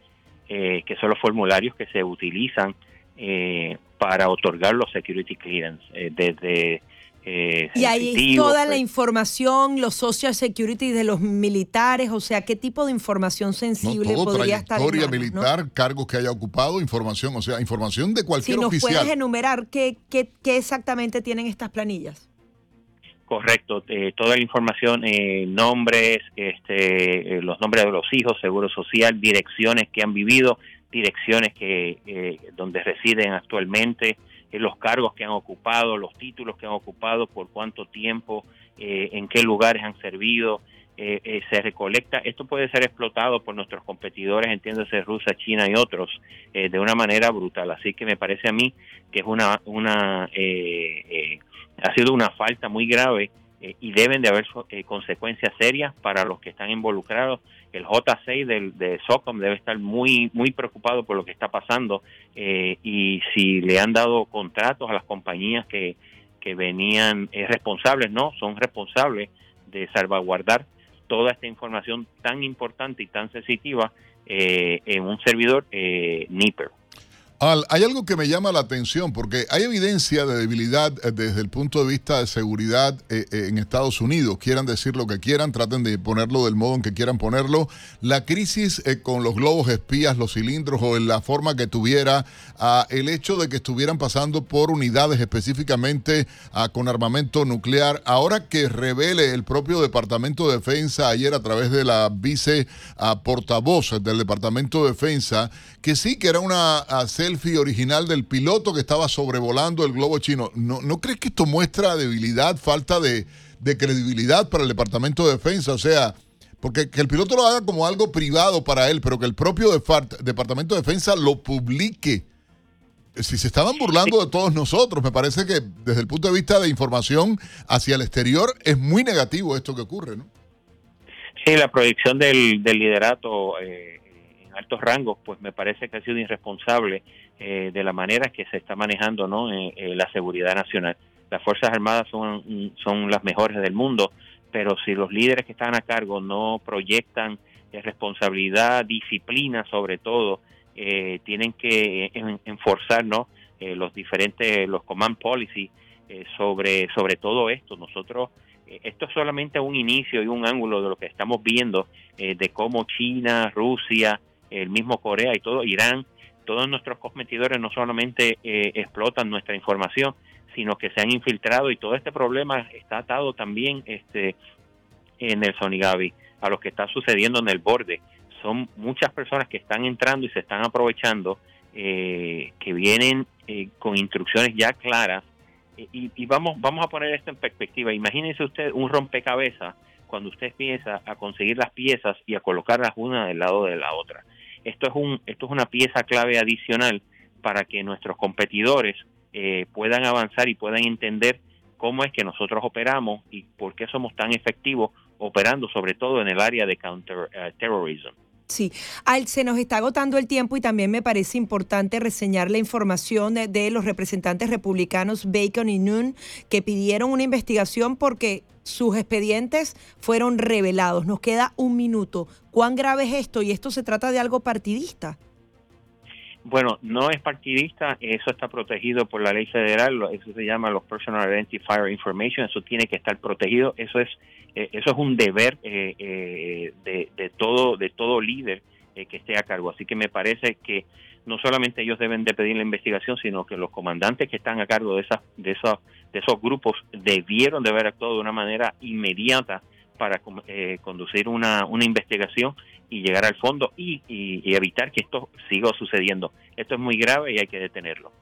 I: eh, que son los formularios que se utilizan eh, para otorgar los security clearance eh, desde eh,
A: Y ahí toda la
I: pues,
A: información, los social security de los militares, o sea, ¿qué tipo de información
B: No,
A: sensible
B: todo,
A: podría estar no?
B: militar, cargos que haya ocupado, información, o sea, información de
A: Si
B: cualquier
A: nos
B: oficial.
A: puedes enumerar qué, qué, qué exactamente tienen estas planillas.
I: Correcto, eh, toda la información, eh, nombres, este, eh, los nombres de los hijos, seguro social, direcciones que han vivido, direcciones que eh, donde residen actualmente, los cargos que han ocupado, los títulos que han ocupado, por cuánto tiempo, eh, en qué lugares han servido, eh, eh, se recolecta. Esto puede ser explotado por nuestros competidores, entiéndase Rusia, China y otros, eh, de una manera brutal. Así que me parece a mí que es una, una eh, eh, ha sido una falta muy grave eh, y deben de haber eh, consecuencias serias para los que están involucrados. El J6 del, de SOCOM debe estar muy, muy preocupado por lo que está pasando eh, y si le han dado contratos a las compañías que, que venían responsables, no, son responsables de salvaguardar toda esta información tan importante y tan sensitiva en un servidor NIPER
B: hay algo que me llama la atención porque hay evidencia de debilidad eh, desde el punto de vista de seguridad eh, eh, en Estados Unidos. Quieran decir lo que quieran, traten de ponerlo del modo en que quieran ponerlo. La crisis con los globos espías, los cilindros o en la forma que tuviera, el hecho de que estuvieran pasando por unidades específicamente con armamento nuclear, ahora que revele el propio Departamento de Defensa ayer a través de la vice portavoz del Departamento de Defensa, que sí que era una selfie original del piloto que estaba sobrevolando el globo chino. ¿No, ¿no crees que esto muestra debilidad, falta de, credibilidad para el Departamento de Defensa? O sea, porque que el piloto lo haga como algo privado para él, pero que el propio Departamento de Defensa lo publique. Si se estaban burlando de todos nosotros, me parece que desde el punto de vista de información hacia el exterior es muy negativo esto que ocurre, ¿no?
I: Sí, la proyección del, liderato eh, altos rangos, pues me parece que ha sido irresponsable eh, de la manera que se está manejando ¿no? Eh, eh, la seguridad nacional. Las Fuerzas Armadas son, son las mejores del mundo, pero si los líderes que están a cargo no proyectan responsabilidad, disciplina sobre todo, tienen que enforzar ¿no? los diferentes, los command policy sobre, sobre todo esto. Nosotros esto es solamente un inicio y un ángulo de lo que estamos viendo de cómo China, Rusia, el mismo Corea y todo, Irán, todos nuestros competidores no solamente eh, explotan nuestra información, sino que se han infiltrado y todo este problema está atado también este en el Sonigavi a lo que está sucediendo en el borde. Son muchas personas que están entrando y se están aprovechando, eh, que vienen eh, con instrucciones ya claras. Y, y, vamos, vamos a poner esto en perspectiva. Imagínense usted un rompecabezas cuando usted empieza a conseguir las piezas y a colocarlas una del lado de la otra. Esto es, un, esto es una pieza clave adicional para que nuestros competidores eh, puedan avanzar y puedan entender cómo es que nosotros operamos y por qué somos tan efectivos operando sobre todo en el área de counterterrorism. Eh,
A: sí, Al, se nos está agotando el tiempo y también me parece importante reseñar la información de, de, los representantes republicanos Bacon y Noon que pidieron una investigación porque sus expedientes fueron revelados. Nos queda un minuto. ¿Cuán grave es esto? Y esto se trata de algo partidista.
I: Bueno, no es partidista, eso está protegido por la ley federal, eso se llama los Personal Identifier Information, eso tiene que estar protegido, eso es eh, eso es un deber eh, eh, de, de, todo de todo líder que esté a cargo. Así que me parece que no solamente ellos deben de pedir la investigación, sino que los comandantes que están a cargo de esas de esos de esos grupos debieron de haber actuado de una manera inmediata para eh, conducir una, una investigación y llegar al fondo y, y evitar que esto siga sucediendo. Esto es muy grave y hay que detenerlo.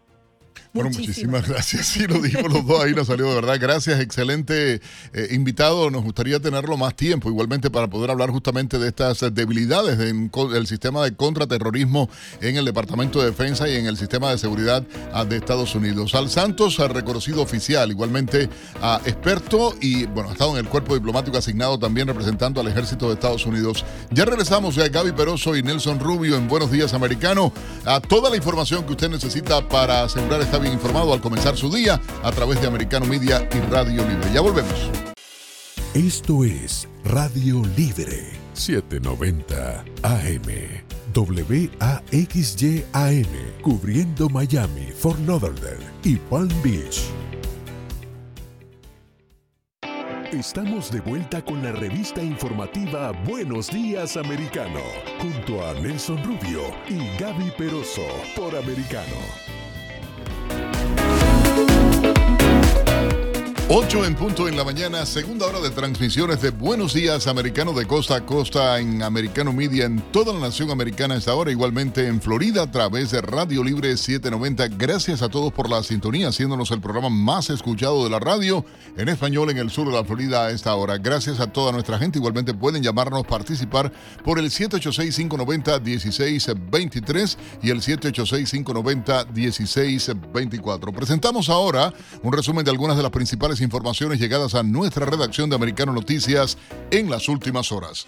B: Bueno, muchísimas gracias. Sí, lo dijimos los dos ahí, nos salió de verdad. Gracias, excelente eh, invitado. Nos gustaría tenerlo más tiempo, igualmente para poder hablar justamente de estas debilidades del sistema de contraterrorismo en el Departamento de Defensa y en el sistema de seguridad ah, de Estados Unidos. Al Santos, reconocido oficial, igualmente a experto y, bueno, ha estado en el cuerpo diplomático asignado también representando al ejército de Estados Unidos. Ya regresamos ya Gaby Peroso y Nelson Rubio en Buenos Días Americano. A toda la información que usted necesita para asegurar esta bien informado al comenzar su día a través de Americano Media y Radio Libre. Ya volvemos.
J: Esto es Radio Libre 790 AM. WAXYAM, cubriendo Miami, Fort Lauderdale y Palm Beach. Estamos de vuelta con la revista informativa Buenos Días Americano, junto a Nelson Rubio y Gaby Peroso por Americano.
B: 8 en punto en la mañana, segunda hora de transmisiones de Buenos Días Americano de costa a costa en Americano Media en toda la nación americana esta hora, igualmente en Florida a través de Radio Libre 790. Gracias a todos por la sintonía, haciéndonos el programa más escuchado de la radio en español en el sur de la Florida a esta hora. Gracias a toda nuestra gente, igualmente pueden llamarnos, participar por el 786-590-1623 y el 786-590-1624. Presentamos ahora un resumen de algunas de las principales informaciones llegadas a nuestra redacción de Americano Noticias en las últimas horas.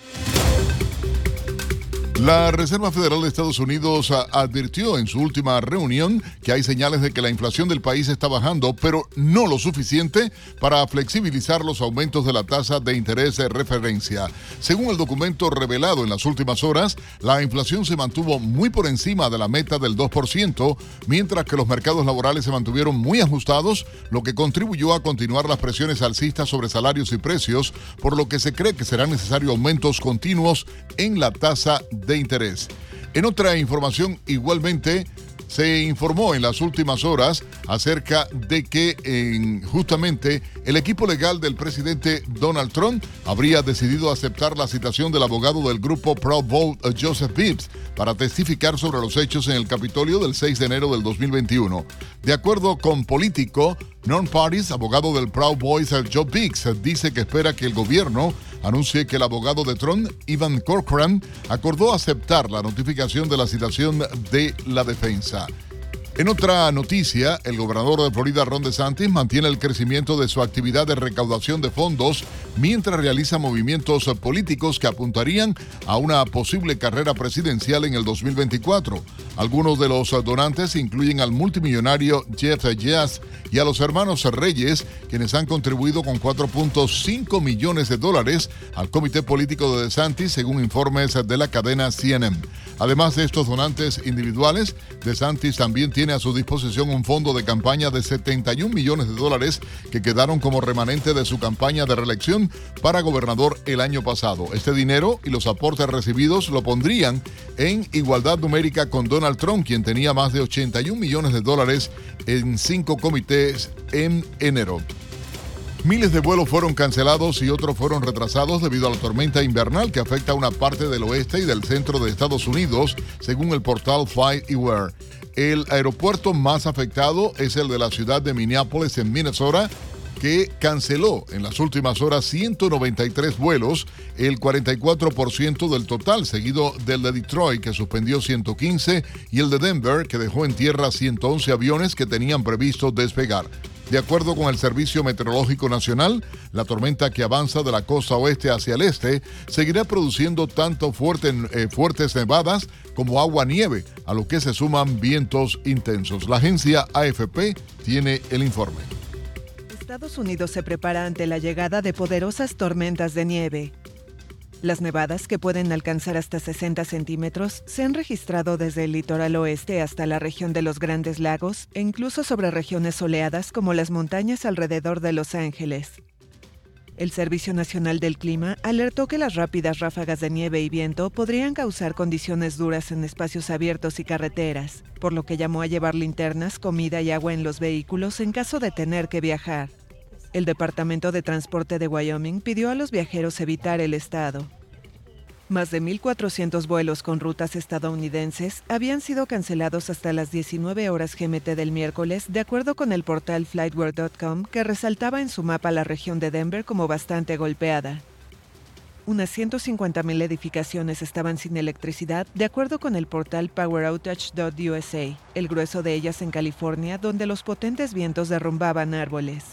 B: La Reserva Federal de Estados Unidos ah, advirtió en su última reunión que hay señales de que la inflación del país está bajando, pero no lo suficiente para flexibilizar los aumentos de la tasa de interés de referencia. Según el documento revelado en las últimas horas, la inflación se mantuvo muy por encima de la meta del 2%, mientras que los mercados laborales se mantuvieron muy ajustados, lo que contribuyó a continuar las presiones alcistas sobre salarios y precios, por lo que se cree que serán necesarios aumentos continuos en la tasa de de interés. En otra información, igualmente, se informó en las últimas horas acerca de que en, justamente el equipo legal del presidente Donald Trump habría decidido aceptar la citación del abogado del grupo Proud Vote, Joseph Bibbs, para testificar sobre los hechos en el Capitolio del 6 de enero del 2021. De acuerdo con Político, Non Parties, abogado del Proud Boys, Joe Biggs, dice que espera que el gobierno anuncie que el abogado de Trump, Ivan Corcoran, acordó aceptar la notificación de la citación de la defensa. En otra noticia, el gobernador de Florida, Ron DeSantis, mantiene el crecimiento de su actividad de recaudación de fondos mientras realiza movimientos políticos que apuntarían a una posible carrera presidencial en el 2024. Algunos de los donantes incluyen al multimillonario Jeff Jazz y a los hermanos Reyes, quienes han contribuido con 4.5 millones de dólares al comité político de DeSantis, según informes de la cadena CNN. Además de estos donantes individuales, DeSantis también tiene a su disposición un fondo de campaña de 71 millones de dólares que quedaron como remanente de su campaña de reelección para gobernador el año pasado. Este dinero y los aportes recibidos lo pondrían en igualdad numérica con Donald Trump, quien tenía más de 81 millones de dólares en cinco comités en enero. Miles de vuelos fueron cancelados y otros fueron retrasados debido a la tormenta invernal que afecta a una parte del oeste y del centro de Estados Unidos, según el portal FlightAware. El aeropuerto más afectado es el de la ciudad de Minneapolis, en Minnesota, que canceló en las últimas horas 193 vuelos, el 44% del total, seguido del de Detroit, que suspendió 115, y el de Denver, que dejó en tierra 111 aviones que tenían previsto despegar. De acuerdo con el Servicio Meteorológico Nacional, la tormenta que avanza de la costa oeste hacia el este seguirá produciendo tanto eh, fuertes nevadas como agua-nieve, a lo que se suman vientos intensos. La agencia AFP tiene el informe.
K: Estados Unidos se prepara ante la llegada de poderosas tormentas de nieve. Las nevadas, que pueden alcanzar hasta 60 centímetros, se han registrado desde el litoral oeste hasta la región de los Grandes Lagos e incluso sobre regiones soleadas como las montañas alrededor de Los Ángeles. El Servicio Nacional del Clima alertó que las rápidas ráfagas de nieve y viento podrían causar condiciones duras en espacios abiertos y carreteras, por lo que llamó a llevar linternas, comida y agua en los vehículos en caso de tener que viajar. El Departamento de Transporte de Wyoming pidió a los viajeros evitar el estado. Más de 1.400 vuelos con rutas estadounidenses habían sido cancelados hasta las 19 horas GMT del miércoles, de acuerdo con el portal flightware.com, que resaltaba en su mapa la región de Denver como bastante golpeada. Unas 150.000 edificaciones estaban sin electricidad, de acuerdo con el portal poweroutage.usa, el grueso de ellas en California, donde los potentes vientos derrumbaban árboles.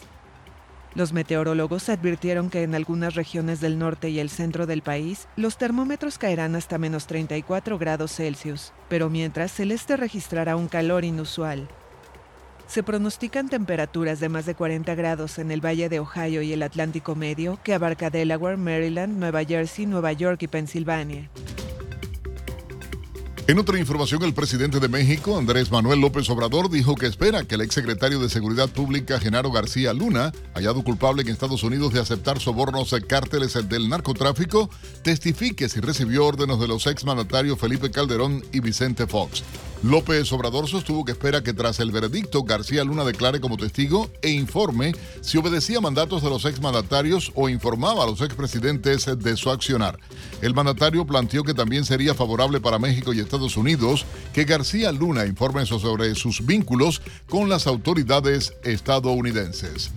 K: Los meteorólogos advirtieron que en algunas regiones del norte y el centro del país los termómetros caerán hasta menos 34 grados Celsius, pero mientras el este registrará un calor inusual. Se pronostican temperaturas de más de 40 grados en el Valle de Ohio y el Atlántico Medio, que abarca Delaware, Maryland, Nueva Jersey, Nueva York y Pensilvania.
B: En otra información, el presidente de México, Andrés Manuel López Obrador, dijo que espera que el exsecretario de Seguridad Pública, Genaro García Luna, hallado culpable en Estados Unidos de aceptar sobornos a cárteles del narcotráfico, testifique si recibió órdenes de los exmandatarios Felipe Calderón y Vicente Fox. López Obrador sostuvo que espera que tras el veredicto García Luna declare como testigo e informe si obedecía mandatos de los exmandatarios o informaba a los expresidentes de su accionar. El mandatario planteó que también sería favorable para México y Estados Unidos que García Luna informe sobre sus vínculos con las autoridades estadounidenses.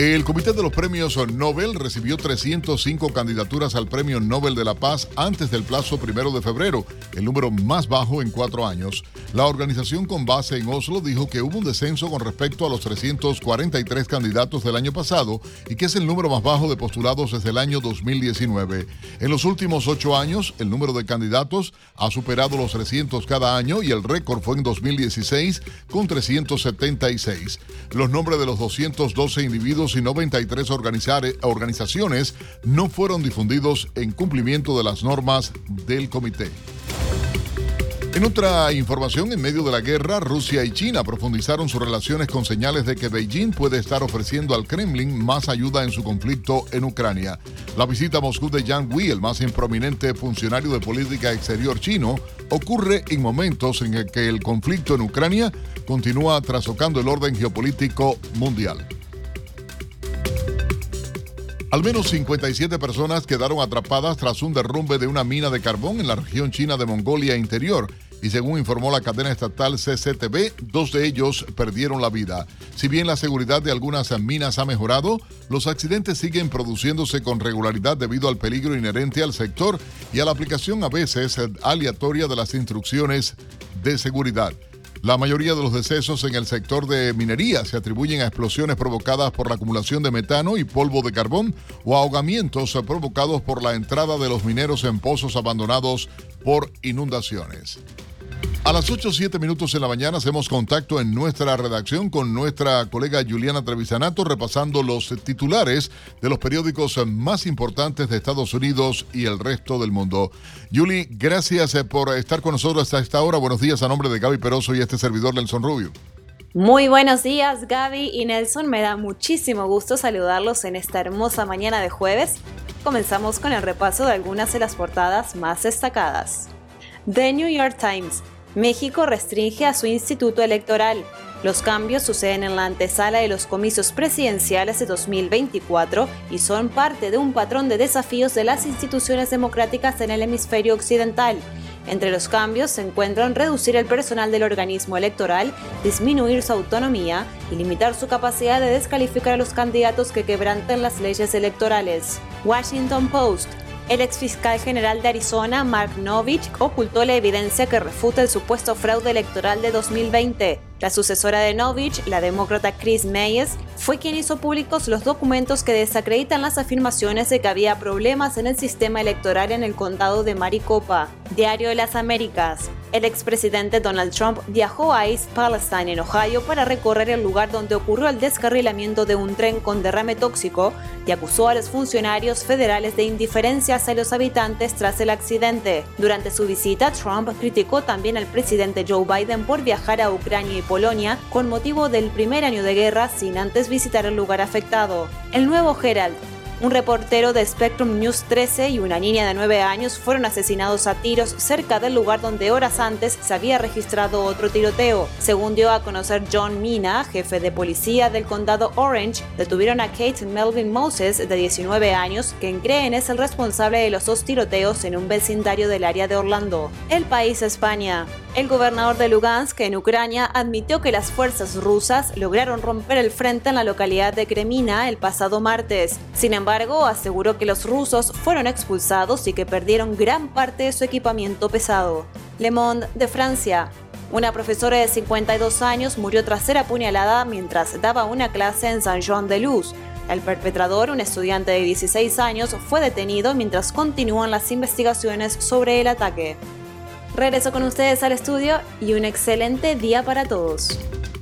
B: El Comité de los Premios Nobel recibió 305 candidaturas al Premio Nobel de la Paz antes del plazo primero de febrero, el número más bajo en cuatro años. La organización con base en Oslo dijo que hubo un descenso con respecto a los 343 candidatos del año pasado y que es el número más bajo de postulados desde el año 2019. En los últimos ocho años, el número de candidatos ha superado los 300 cada año y el récord fue en 2016 con 376. Los nombres de los 212 individuos y 93 organizaciones no fueron difundidos en cumplimiento de las normas del comité. En otra información, en medio de la guerra, Rusia y China profundizaron sus relaciones con señales de que Beijing puede estar ofreciendo al Kremlin más ayuda en su conflicto en Ucrania. La visita a Moscú de Yang Wei, el más prominente funcionario de política exterior chino, ocurre en momentos en que el conflicto en Ucrania continúa trastocando el orden geopolítico mundial. Al menos 57 personas quedaron atrapadas tras un derrumbe de una mina de carbón en la región china de Mongolia Interior. Y según informó la cadena estatal CCTV, dos de ellos perdieron la vida. Si bien la seguridad de algunas minas ha mejorado, los accidentes siguen produciéndose con regularidad debido al peligro inherente al sector y a la aplicación a veces aleatoria de las instrucciones de seguridad. La mayoría de los decesos en el sector de minería se atribuyen a explosiones provocadas por la acumulación de metano y polvo de carbón o ahogamientos provocados por la entrada de los mineros en pozos abandonados por inundaciones. A las 8 o 7 minutos en la mañana hacemos contacto en nuestra redacción con nuestra colega Juliana Trevisanato repasando los titulares de los periódicos más importantes de Estados Unidos y el resto del mundo. Julie, gracias eh, por estar con nosotros hasta esta hora. Buenos días a nombre de Gaby Peroso y este servidor Nelson Rubio.
L: Muy buenos días Gaby y Nelson, me da muchísimo gusto saludarlos en esta hermosa mañana de jueves. Comenzamos con el repaso de algunas de las portadas más destacadas. The New York Times México restringe a su instituto electoral. Los cambios suceden en la antesala de los comicios presidenciales de 2024 y son parte de un patrón de desafíos de las instituciones democráticas en el hemisferio occidental. Entre los cambios se encuentran reducir el personal del organismo electoral, disminuir su autonomía y limitar su capacidad de descalificar a los candidatos que quebranten las leyes electorales. Washington Post el ex fiscal general de Arizona, Mark Novich, ocultó la evidencia que refuta el supuesto fraude electoral de 2020. La sucesora de Novich, la demócrata Chris Mayes, fue quien hizo públicos los documentos que desacreditan las afirmaciones de que había problemas en el sistema electoral en el condado de Maricopa. Diario de las Américas. El expresidente Donald Trump viajó a East Palestine, en Ohio, para recorrer el lugar donde ocurrió el descarrilamiento de un tren con derrame tóxico y acusó a los funcionarios federales de indiferencia hacia los habitantes tras el accidente. Durante su visita, Trump criticó también al presidente Joe Biden por viajar a Ucrania y Polonia con motivo del primer año de guerra sin antes visitar el lugar afectado. El nuevo Herald un reportero de Spectrum News 13 y una niña de 9 años fueron asesinados a tiros cerca del lugar donde horas antes se había registrado otro tiroteo. Según dio a conocer John Mina, jefe de policía del condado Orange, detuvieron a Kate Melvin Moses, de 19 años, quien creen es el responsable de los dos tiroteos en un vecindario del área de Orlando. El país España. El gobernador de Lugansk, en Ucrania, admitió que las fuerzas rusas lograron romper el frente en la localidad de Kremina el pasado martes. Sin embargo, aseguró que los rusos fueron expulsados y que perdieron gran parte de su equipamiento pesado. Le Monde de Francia. Una profesora de 52 años murió tras ser apuñalada mientras daba una clase en Saint-Jean-de-Luz. El perpetrador, un estudiante de 16 años, fue detenido mientras continúan las investigaciones sobre el ataque. Regreso con ustedes al estudio y un excelente día para todos.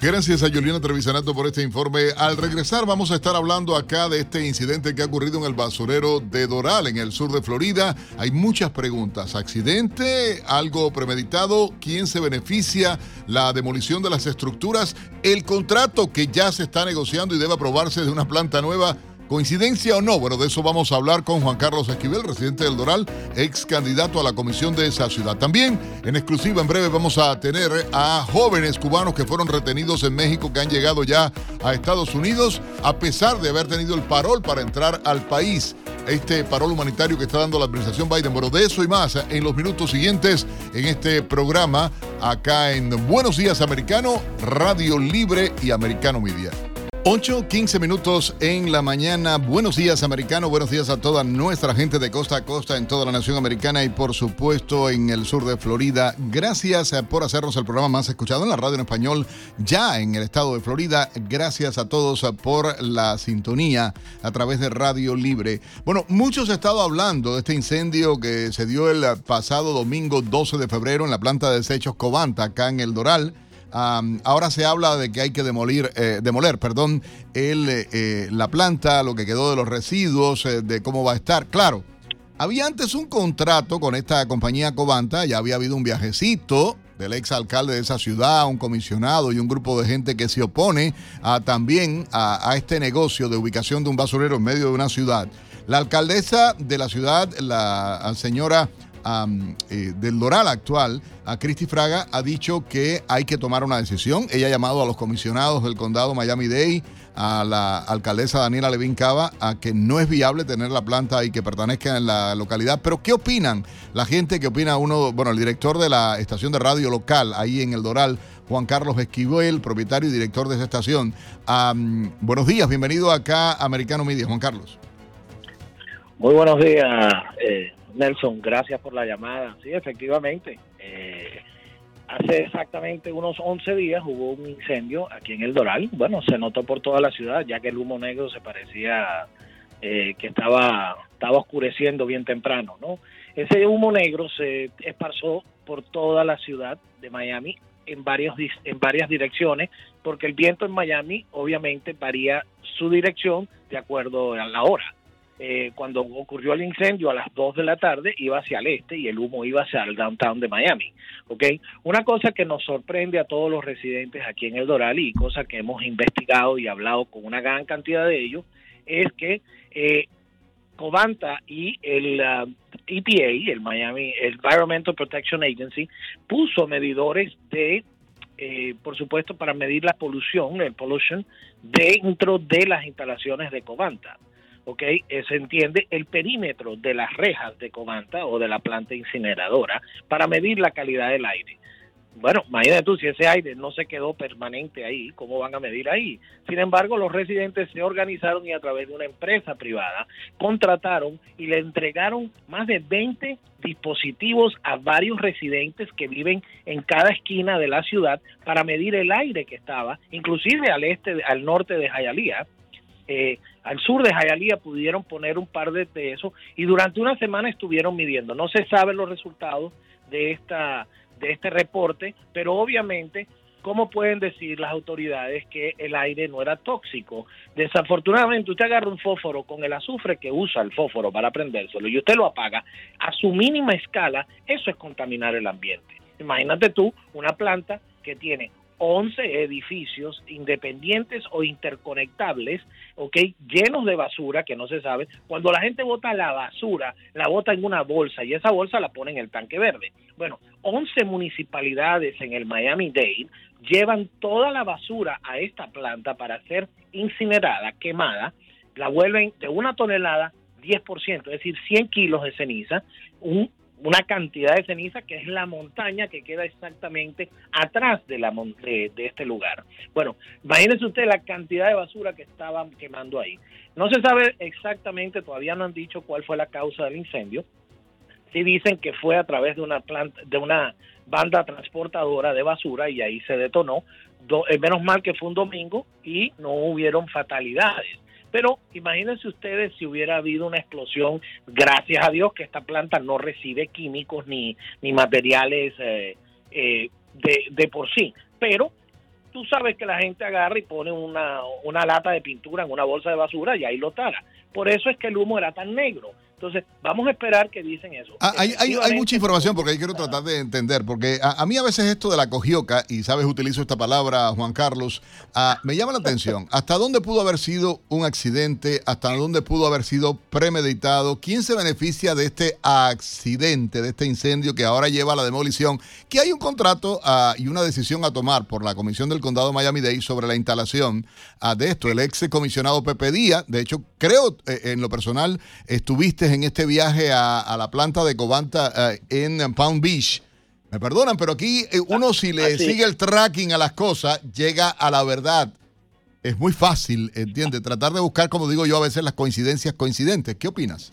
B: Gracias a Juliana Trevisanato por este informe. Al regresar vamos a estar hablando acá de este incidente que ha ocurrido en el basurero de Doral, en el sur de Florida. Hay muchas preguntas. ¿Accidente? ¿Algo premeditado? ¿Quién se beneficia? ¿La demolición de las estructuras? ¿El contrato que ya se está negociando y debe aprobarse de una planta nueva? ¿Coincidencia o no? Bueno, de eso vamos a hablar con Juan Carlos Esquivel, residente del Doral, ex candidato a la comisión de esa ciudad. También, en exclusiva, en breve vamos a tener a jóvenes cubanos que fueron retenidos en México, que han llegado ya a Estados Unidos, a pesar de haber tenido el parol para entrar al país este parol humanitario que está dando la administración Biden. Bueno, de eso y más en los minutos siguientes en este programa acá en Buenos Días Americano, Radio Libre y Americano Media. 8, 15 minutos en la mañana. Buenos días, americano. Buenos días a toda nuestra gente de costa a costa en toda la nación americana y, por supuesto, en el sur de Florida. Gracias eh, por hacernos el programa más escuchado en la radio en español ya en el estado de Florida. Gracias a todos eh, por la sintonía a través de Radio Libre. Bueno, muchos han estado hablando de este incendio que se dio el pasado domingo 12 de febrero en la planta de desechos Covanta, acá en el Doral ahora se habla de que hay que eh, demoler perdón, el, eh, la planta, lo que quedó de los residuos, eh, de cómo va a estar. Claro, había antes un contrato con esta compañía Covanta, ya había habido un viajecito del ex alcalde de esa ciudad, un comisionado y un grupo de gente que se opone también a este negocio de ubicación de un basurero en medio de una ciudad. La alcaldesa de la ciudad, la señora eh, del Doral actual, a Cristi Fraga, ha dicho que hay que tomar una decisión. Ella ha llamado a los comisionados del condado Miami-Dade, a la alcaldesa Daniela Levin Cava, a que no es viable tener la planta y que pertenezca en la localidad. Pero, ¿qué opinan la gente? ¿Qué opina uno? Bueno, el director de la estación de radio local ahí en el Doral, Juan Carlos Esquivel, propietario y director de esa estación. buenos días, bienvenido acá a Americano Media, Juan Carlos.
M: Muy buenos días, eh, Nelson, gracias por la llamada. Sí, efectivamente. Eh, hace exactamente unos 11 días hubo un incendio aquí en el Doral. Bueno, se notó por toda la ciudad, ya que el humo negro se parecía eh, que estaba, estaba oscureciendo bien temprano, ¿no? Ese humo negro se esparció por toda la ciudad de Miami en, varios, en varias direcciones, porque el viento en Miami obviamente varía su dirección de acuerdo a la hora. Eh, cuando ocurrió el incendio a las 2 de la tarde, iba hacia el este y el humo iba hacia el downtown de Miami. ¿okay? Una cosa que nos sorprende a todos los residentes aquí en el Doral y cosa que hemos investigado y hablado con una gran cantidad de ellos, es que eh, Covanta y el EPA, uh, el Miami Environmental Protection Agency, puso medidores de eh, por supuesto, para medir la polución, el pollution, dentro de las instalaciones de Covanta. ¿Ok? Eh, se entiende el perímetro de las rejas de Covanta o de la planta incineradora para medir la calidad del aire. Bueno, imagínate tú, si ese aire no se quedó permanente ahí, ¿cómo van a medir ahí? Sin embargo, los residentes se organizaron y a través de una empresa privada contrataron y le entregaron más de 20 dispositivos a varios residentes que viven en cada esquina de la ciudad para medir el aire que estaba, inclusive al este, al norte de Hialeah, eh, al sur de Jayalía pudieron poner un par de, de y durante una semana estuvieron midiendo. No se saben los resultados de esta de este reporte, pero obviamente ¿cómo pueden decir las autoridades que el aire no era tóxico? Desafortunadamente, usted agarra un fósforo con el azufre que usa el fósforo para prendérselo y usted lo apaga a su mínima escala, eso es contaminar el ambiente. Imagínate tú una planta que tiene 11 edificios independientes o interconectables, ¿ok? Llenos de basura que no se sabe. Cuando la gente bota la basura, la bota en una bolsa y esa bolsa la pone en el tanque verde. Bueno, 11 municipalidades en el Miami-Dade llevan toda la basura a esta planta para ser incinerada, quemada, la vuelven de una tonelada 10%, es decir, 100 kilos de ceniza, un una cantidad de ceniza que es la montaña que queda exactamente atrás de, la, de, de este lugar. Bueno, imagínense usted la cantidad de basura que estaban quemando ahí. No se sabe exactamente, todavía no han dicho cuál fue la causa del incendio. Sí dicen que fue a través de una planta, de una banda transportadora de basura y ahí se detonó. Eh, menos mal que fue un domingo y no hubieron fatalidades. Pero imagínense ustedes si hubiera habido una explosión, gracias a Dios que esta planta no recibe químicos ni, ni materiales eh, eh, de, de por sí. Pero tú sabes que la gente agarra y pone una, una lata de pintura en una bolsa de basura y ahí lo tara. Por eso es que el humo era tan negro. Entonces, vamos a esperar que dicen eso.
B: Ah, hay, hay, hay, mucha información porque ahí quiero tratar de entender, porque a, a, mí a veces esto de la cogioca, y sabes, utilizo esta palabra, Juan Carlos, uh, me llama la atención. ¿Hasta dónde pudo haber sido un accidente? ¿Hasta dónde pudo haber sido premeditado? ¿Quién se beneficia de este accidente, de este incendio que ahora lleva a la demolición? Que hay un contrato uh, y una decisión a tomar por la Comisión del Condado Miami-Dade sobre la instalación uh, de esto. El ex comisionado Pepe Díaz, de hecho, creo eh, en lo personal, estuviste en este viaje a, a la planta de Cobanta uh, en Palm Beach. Me perdonan, pero aquí eh, uno si le Así. sigue el tracking a las cosas, llega a la verdad. Es muy fácil, ¿entiendes? Tratar de buscar, como digo yo, a veces las coincidencias coincidentes. ¿Qué opinas?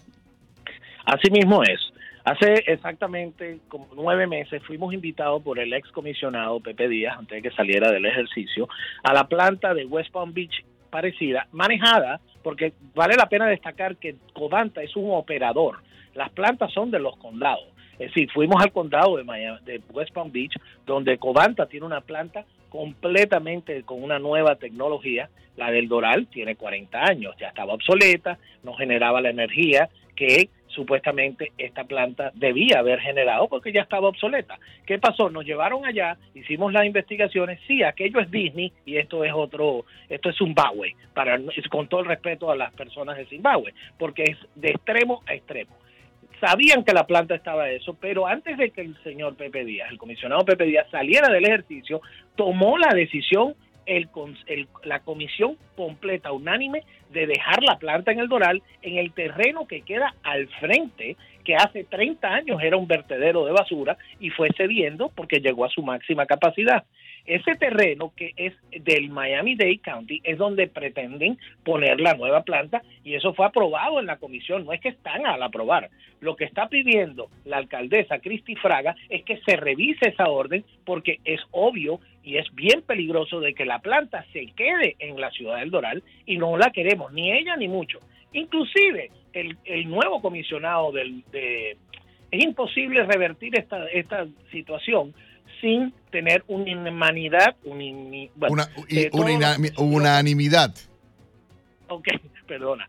M: Así mismo es. Hace exactamente como nueve meses fuimos invitados por el ex comisionado Pepe Díaz, antes de que saliera del ejercicio, a la planta de West Palm Beach parecida, manejada, porque vale la pena destacar que Covanta es un operador las plantas son de los condados. Es decir, fuimos al condado de, Miami, de West Palm Beach, donde Covanta tiene una planta completamente con una nueva tecnología. La del Doral tiene 40 años, ya estaba obsoleta, no generaba la energía que supuestamente esta planta debía haber generado porque ya estaba obsoleta. ¿Qué pasó? Nos llevaron allá, hicimos las investigaciones, sí, aquello es Disney y esto es otro, esto es Zimbabue, para, con todo el respeto a las personas de Zimbabue, porque es de extremo a extremo sabían que la planta estaba eso, pero antes de que el señor Pepe Díaz, el comisionado Pepe Díaz, saliera del ejercicio, tomó la decisión el, el, la comisión completa, unánime, de dejar la planta en el Doral en el terreno que queda al frente, que hace 30 años era un vertedero de basura y fue cediendo porque llegó a su máxima capacidad. Ese terreno que es del Miami-Dade County es donde pretenden poner la nueva planta y eso fue aprobado en la comisión, no es que están al aprobar. Lo que está pidiendo la alcaldesa Cristi Fraga es que se revise esa orden porque es obvio y es bien peligroso de que la planta se quede en la ciudad del Doral y no la queremos, ni ella ni mucho. Inclusive el, el nuevo comisionado del... De, es imposible revertir esta, esta situación sin tener unanimidad, un, bueno,
B: una, eh, una unanimidad.
M: Ok, perdona.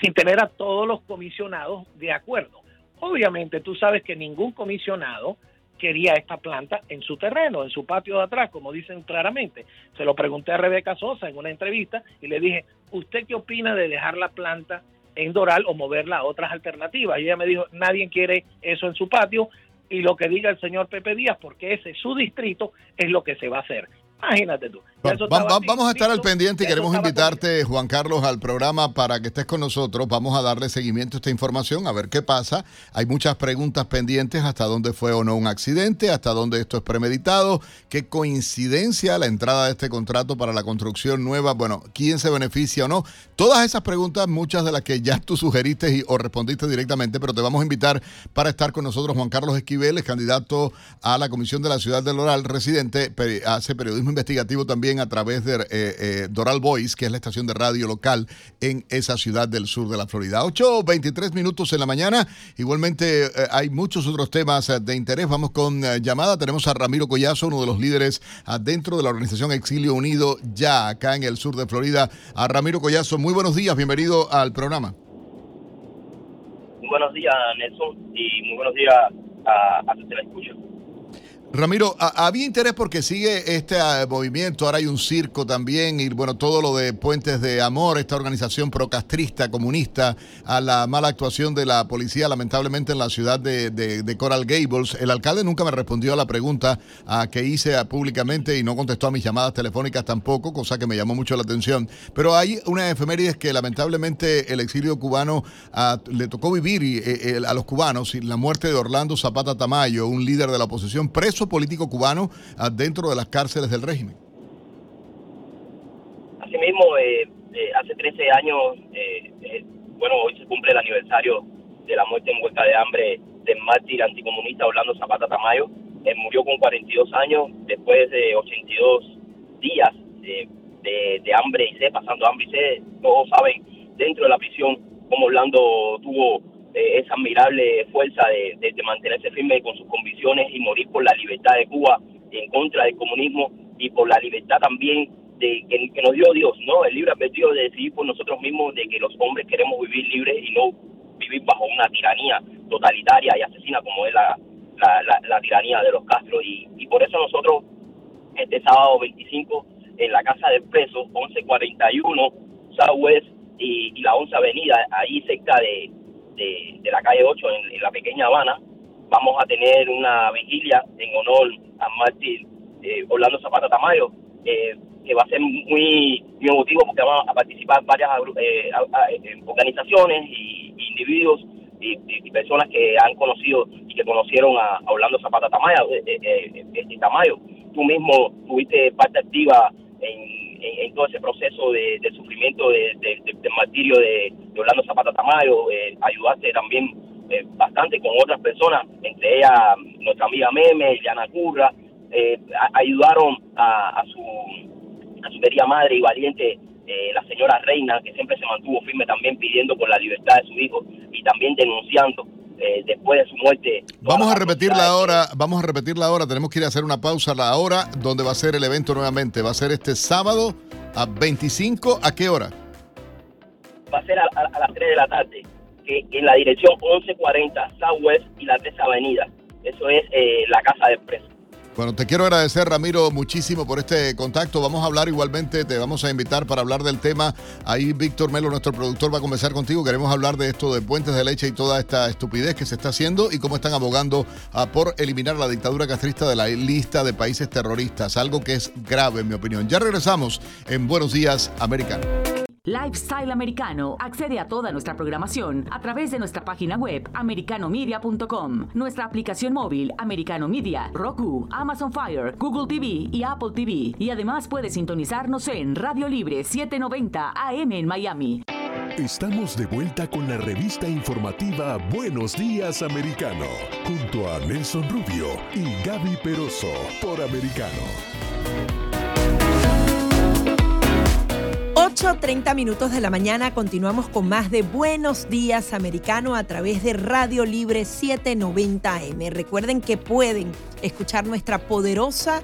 M: Sin tener a todos los comisionados de acuerdo. Obviamente tú sabes que ningún comisionado quería esta planta en su terreno, en su patio de atrás, como dicen claramente. Se lo pregunté a Rebeca Sosa en una entrevista y le dije, ¿usted qué opina de dejar la planta en Doral o moverla a otras alternativas? Y ella me dijo, nadie quiere eso en su patio, y lo que diga el señor Pepe Díaz, porque ese es su distrito, es lo que se va a hacer. Imagínate tú.
B: Va, va, vamos a estar al pendiente y queremos invitarte, Juan Carlos, al programa para que estés con nosotros. Vamos a darle seguimiento a esta información, a ver qué pasa. Hay muchas preguntas pendientes, hasta dónde fue o no un accidente, hasta dónde esto es premeditado, qué coincidencia la entrada de este contrato para la construcción nueva, bueno, quién se beneficia o no. Todas esas preguntas, muchas de las que ya tú sugeriste y, o respondiste directamente, pero te vamos a invitar para estar con nosotros Juan Carlos Esquivel, es candidato a la Comisión de la Ciudad del Oral, residente, hace periodismo investigativo también a través de eh, eh, Doral Voice, que es la estación de radio local en esa ciudad del sur de la Florida. 8.23 minutos en la mañana. Igualmente eh, hay muchos otros temas de interés. Vamos con llamada. Tenemos a Ramiro Collazo, uno de los líderes dentro de la organización Exilio Unido, ya acá en el sur de Florida. A Ramiro Collazo, muy buenos días. Bienvenido al programa.
N: Muy buenos días, Nelson, y muy buenos días a, a te la escucho.
B: Ramiro, había interés porque sigue este uh, movimiento, ahora hay un circo también y bueno, todo lo de Puentes de Amor, esta organización procastrista, comunista, a la mala actuación de la policía lamentablemente en la ciudad de, Coral Gables. El alcalde nunca me respondió a la pregunta uh, que hice uh, públicamente y no contestó a mis llamadas telefónicas tampoco, cosa que me llamó mucho la atención. Pero hay una efemérides que lamentablemente el exilio cubano le tocó vivir y, eh, a los cubanos y la muerte de Orlando Zapata Tamayo, un líder de la oposición preso político cubano dentro de las cárceles del régimen.
N: Asimismo, eh, eh, hace 13 años, eh, eh, bueno, hoy se cumple el aniversario de la muerte en huelga de hambre del mártir anticomunista Orlando Zapata Tamayo. Murió con 42 años después de 82 días de, de, de hambre y sed, pasando hambre y sed. Todos saben dentro de la prisión cómo Orlando tuvo eh, esa admirable fuerza de, mantenerse firme con sus convicciones y morir por la libertad de Cuba en contra del comunismo y por la libertad también de que, nos dio Dios, ¿no? El libre albedrío de decidir por nosotros mismos de que los hombres queremos vivir libres y no vivir bajo una tiranía totalitaria y asesina como es la, la, tiranía de los Castro. Y, y por eso nosotros, este sábado 25, en la casa del preso, 1141 Southwest y, y la 11 Avenida, ahí cerca de, de, la calle 8, en, la pequeña Habana, vamos a tener una vigilia en honor a mártir eh, Orlando Zapata Tamayo, eh, que va a ser muy, muy emotivo porque van a participar varias eh, eh, organizaciones y, individuos y, personas que han conocido y que conocieron a, Orlando Zapata Tamayo, este Tamayo. Tú mismo tuviste parte activa en, todo ese proceso de, sufrimiento de, del martirio de, Orlando Zapata Tamayo, ayudaste también bastante con otras personas, entre ellas nuestra amiga Meme, Liana Curra, ayudaron a, a su a su querida madre y valiente, eh, la señora Reina, que siempre se mantuvo firme también pidiendo por la libertad de su hijo y también denunciando eh, después de su muerte.
B: Vamos a repetirla ahora, vamos a repetirla ahora, tenemos que ir a hacer una pausa la hora donde va a ser el evento nuevamente. Va a ser este sábado a 25, ¿a qué hora?
N: Va a ser a, las 3 de la tarde, en la dirección 1140 Southwest y la 3 Avenida. Eso es eh, la casa de preso.
B: Bueno, te quiero agradecer, Ramiro, muchísimo por este contacto. Vamos a hablar igualmente, te vamos a invitar para hablar del tema. Ahí Víctor Melo, nuestro productor, va a conversar contigo. Queremos hablar de esto de puentes de leche y toda esta estupidez que se está haciendo y cómo están abogando ah, por eliminar la dictadura castrista de la lista de países terroristas. Algo que es grave, en mi opinión. Ya regresamos en Buenos Días, Americano.
O: Lifestyle Americano accede a toda nuestra programación a través de nuestra página web americanomedia.com, nuestra aplicación móvil Americano Media, Roku, Amazon Fire, Google TV y Apple TV. Y además puede sintonizarnos en Radio Libre 790 AM en Miami.
J: Estamos de vuelta con la revista informativa Buenos Días Americano, junto a Nelson Rubio y Gaby Peroso por Americano.
A: 8.30 minutos de la mañana continuamos con más de Buenos Días Americano a través de Radio Libre 790M. Recuerden que pueden escuchar nuestra poderosa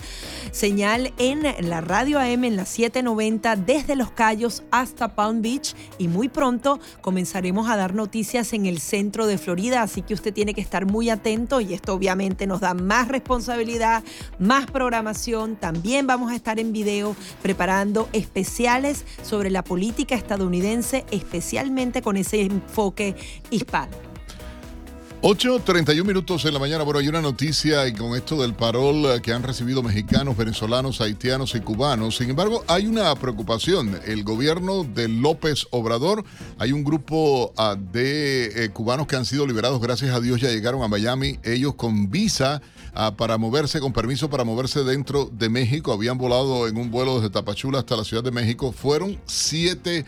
A: señal en la radio AM en la 790 desde Los Cayos hasta Palm Beach y muy pronto comenzaremos a dar noticias en el centro de Florida, así que usted tiene que estar muy atento y esto obviamente nos da más responsabilidad, más programación, también vamos a estar en video preparando especiales sobre la política estadounidense, especialmente con ese enfoque hispano.
B: 8.31 minutos en la mañana. Bueno, hay una noticia y con esto del parol eh, que han recibido mexicanos, venezolanos, haitianos y cubanos. Sin embargo, hay una preocupación. El gobierno de López Obrador, hay un grupo ah, de eh, cubanos que han sido liberados, gracias a Dios ya llegaron a Miami, ellos con visa ah, para moverse, con permiso para moverse dentro de México. Habían volado en un vuelo desde Tapachula hasta la Ciudad de México. Fueron siete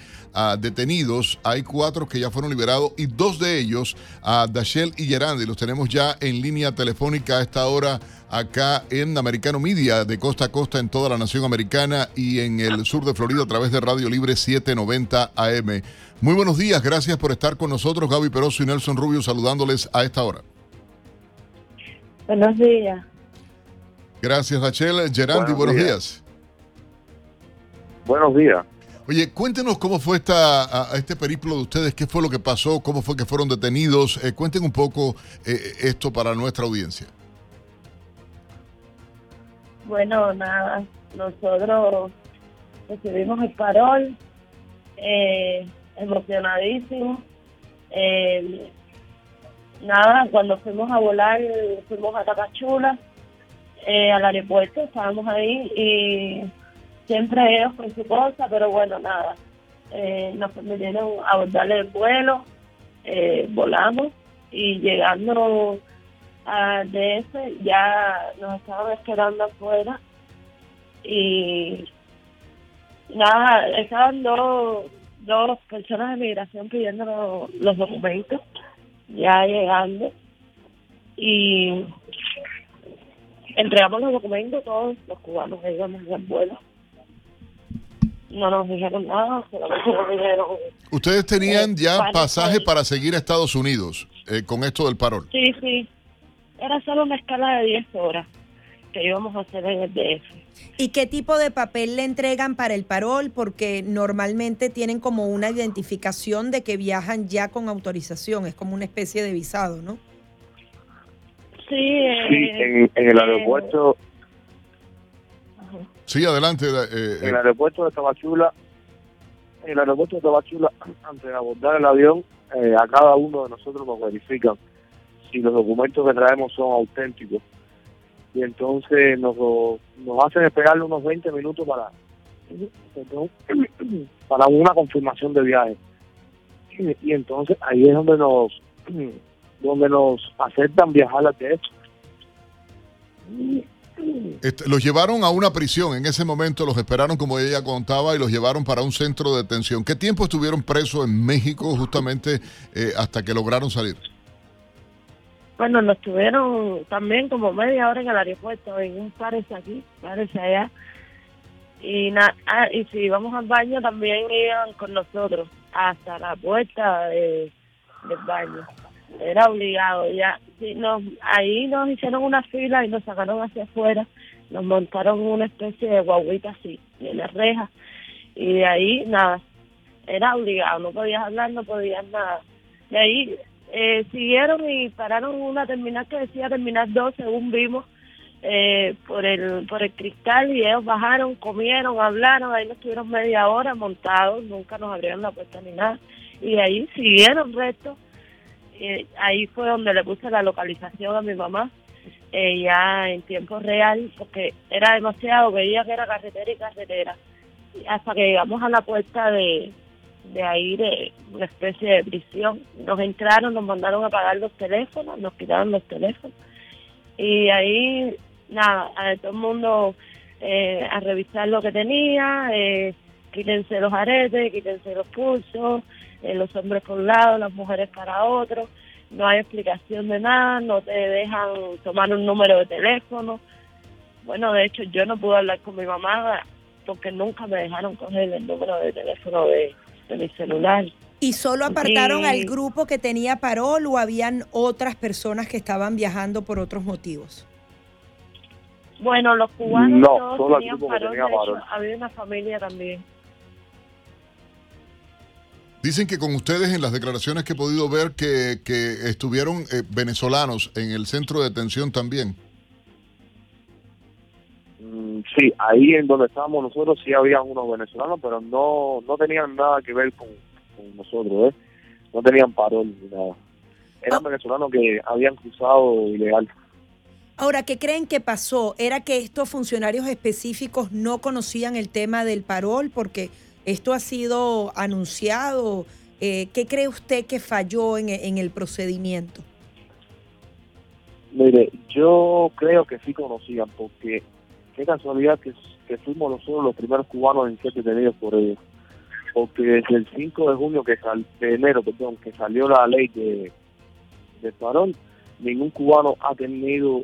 B: detenidos. Hay cuatro que ya fueron liberados y dos de ellos, a Dachel y Gerandi, los tenemos ya en línea telefónica a esta hora acá en Americano Media, de costa a costa en toda la nación americana y en el sur de Florida a través de Radio Libre 790 AM. Muy buenos días, gracias por estar con nosotros, Gaby Peroso y Nelson Rubio, saludándoles a esta hora.
P: Buenos días.
B: Gracias, Dachel. Gerandi, buenos, días.
Q: Buenos días.
B: Oye, cuéntenos cómo fue esta, este periplo de ustedes, qué fue lo que pasó, cómo fue que fueron detenidos. Eh, cuenten un poco eh, esto para nuestra audiencia.
P: Bueno, nada, nosotros recibimos el parol, eh, emocionadísimos. Eh, nada, cuando fuimos a volar, fuimos a Tapachula, al aeropuerto, estábamos ahí y siempre ellos con su cosa, pero bueno, nada. Eh, nos permitieron abordarle el vuelo, eh, volamos y llegando a DS ya nos estaban esperando afuera y nada, estaban dos, dos personas de migración pidiendo los, documentos, ya llegando y entregamos los documentos todos los cubanos que íbamos el vuelo no nos dijeron nada, solamente nos dijeron...
B: Ustedes tenían eh, ya pasaje para seguir a Estados Unidos eh, con esto del parol.
P: Sí, sí. Era solo una escala de 10 horas que íbamos a hacer en el DF.
A: ¿Y qué tipo de papel le entregan para el parol? Porque normalmente tienen como una identificación de que viajan ya con autorización, es como una especie de visado, ¿no?
P: Sí, eh,
Q: Sí, en, en el
P: eh,
Q: aeropuerto,
B: Sí, adelante. eh,
Q: en el aeropuerto de Tabachula, en el aeropuerto de Tabachula, antes de abordar el avión, eh, a cada uno de nosotros nos verifican si los documentos que traemos son auténticos. Y entonces nos, nos hacen esperar unos 20 minutos para, para una confirmación de viaje. Y, entonces ahí es donde nos donde nos aceptan viajar al DF.
B: Los llevaron a una prisión. En ese momento los esperaron, como ella contaba, y los llevaron para un centro de detención. ¿Qué tiempo estuvieron presos en México justamente eh, hasta que lograron salir?
P: Bueno, nos tuvieron también como media hora en el aeropuerto, en un parece aquí, parece allá. Y, na- ah, y si íbamos al baño también iban con nosotros hasta la puerta de- del baño. Era obligado ya. Sí, nos, ahí nos hicieron una fila y nos sacaron hacia afuera. Nos montaron una especie de guaguita así, en la reja. Y de ahí, nada, era obligado. No podías hablar, no podías nada. De ahí eh, siguieron y pararon una terminal que decía terminal 2, según vimos, eh, por el por el cristal y ellos bajaron, comieron, hablaron, ahí nos estuvieron media hora montados, nunca nos abrieron la puerta ni nada. Y de ahí siguieron resto. Eh, ahí fue donde le puse la localización a mi mamá, eh, ya en tiempo real, porque era demasiado, veía que era carretera y carretera. Y hasta que llegamos a la puerta de, de ahí de una especie de prisión. Nos entraron, nos mandaron a pagar los teléfonos, nos quitaron los teléfonos. Y ahí, nada, a todo el mundo eh, a revisar lo que tenía, eh, quítense los aretes, quítense los pulsos, eh, los hombres por un lado, las mujeres para otro. No hay explicación de nada, no te dejan tomar un número de teléfono. Bueno, de hecho, yo no pude hablar con mi mamá porque nunca me dejaron coger el número de teléfono de, de mi celular.
A: ¿Y solo apartaron
P: Y-
A: al grupo que tenía parol o habían otras personas que estaban viajando por otros motivos?
P: Bueno, los cubanos
Q: No,
P: todos
Q: solo
P: tenían parol,
Q: tenía
P: de hecho, había una familia también.
B: Dicen que con ustedes en las declaraciones que he podido ver que, que estuvieron eh, venezolanos en el centro de detención también.
Q: Mm, Sí, ahí en donde estábamos nosotros sí había unos venezolanos, pero no no tenían nada que ver con, con nosotros, ¿eh? No tenían parol ni nada. Eran venezolanos que habían cruzado ilegal.
A: Ahora, ¿qué creen que pasó? ¿Era que estos funcionarios específicos no conocían el tema del parol? Porque esto ha sido anunciado. Eh, ¿Qué cree usted que falló en, el procedimiento?
Q: Mire, yo creo que sí conocían, porque qué casualidad que, fuimos nosotros los primeros cubanos en ser detenidos por ellos. Porque desde el 5 de junio, que de enero, perdón, que salió la ley de, de parol, ningún cubano ha tenido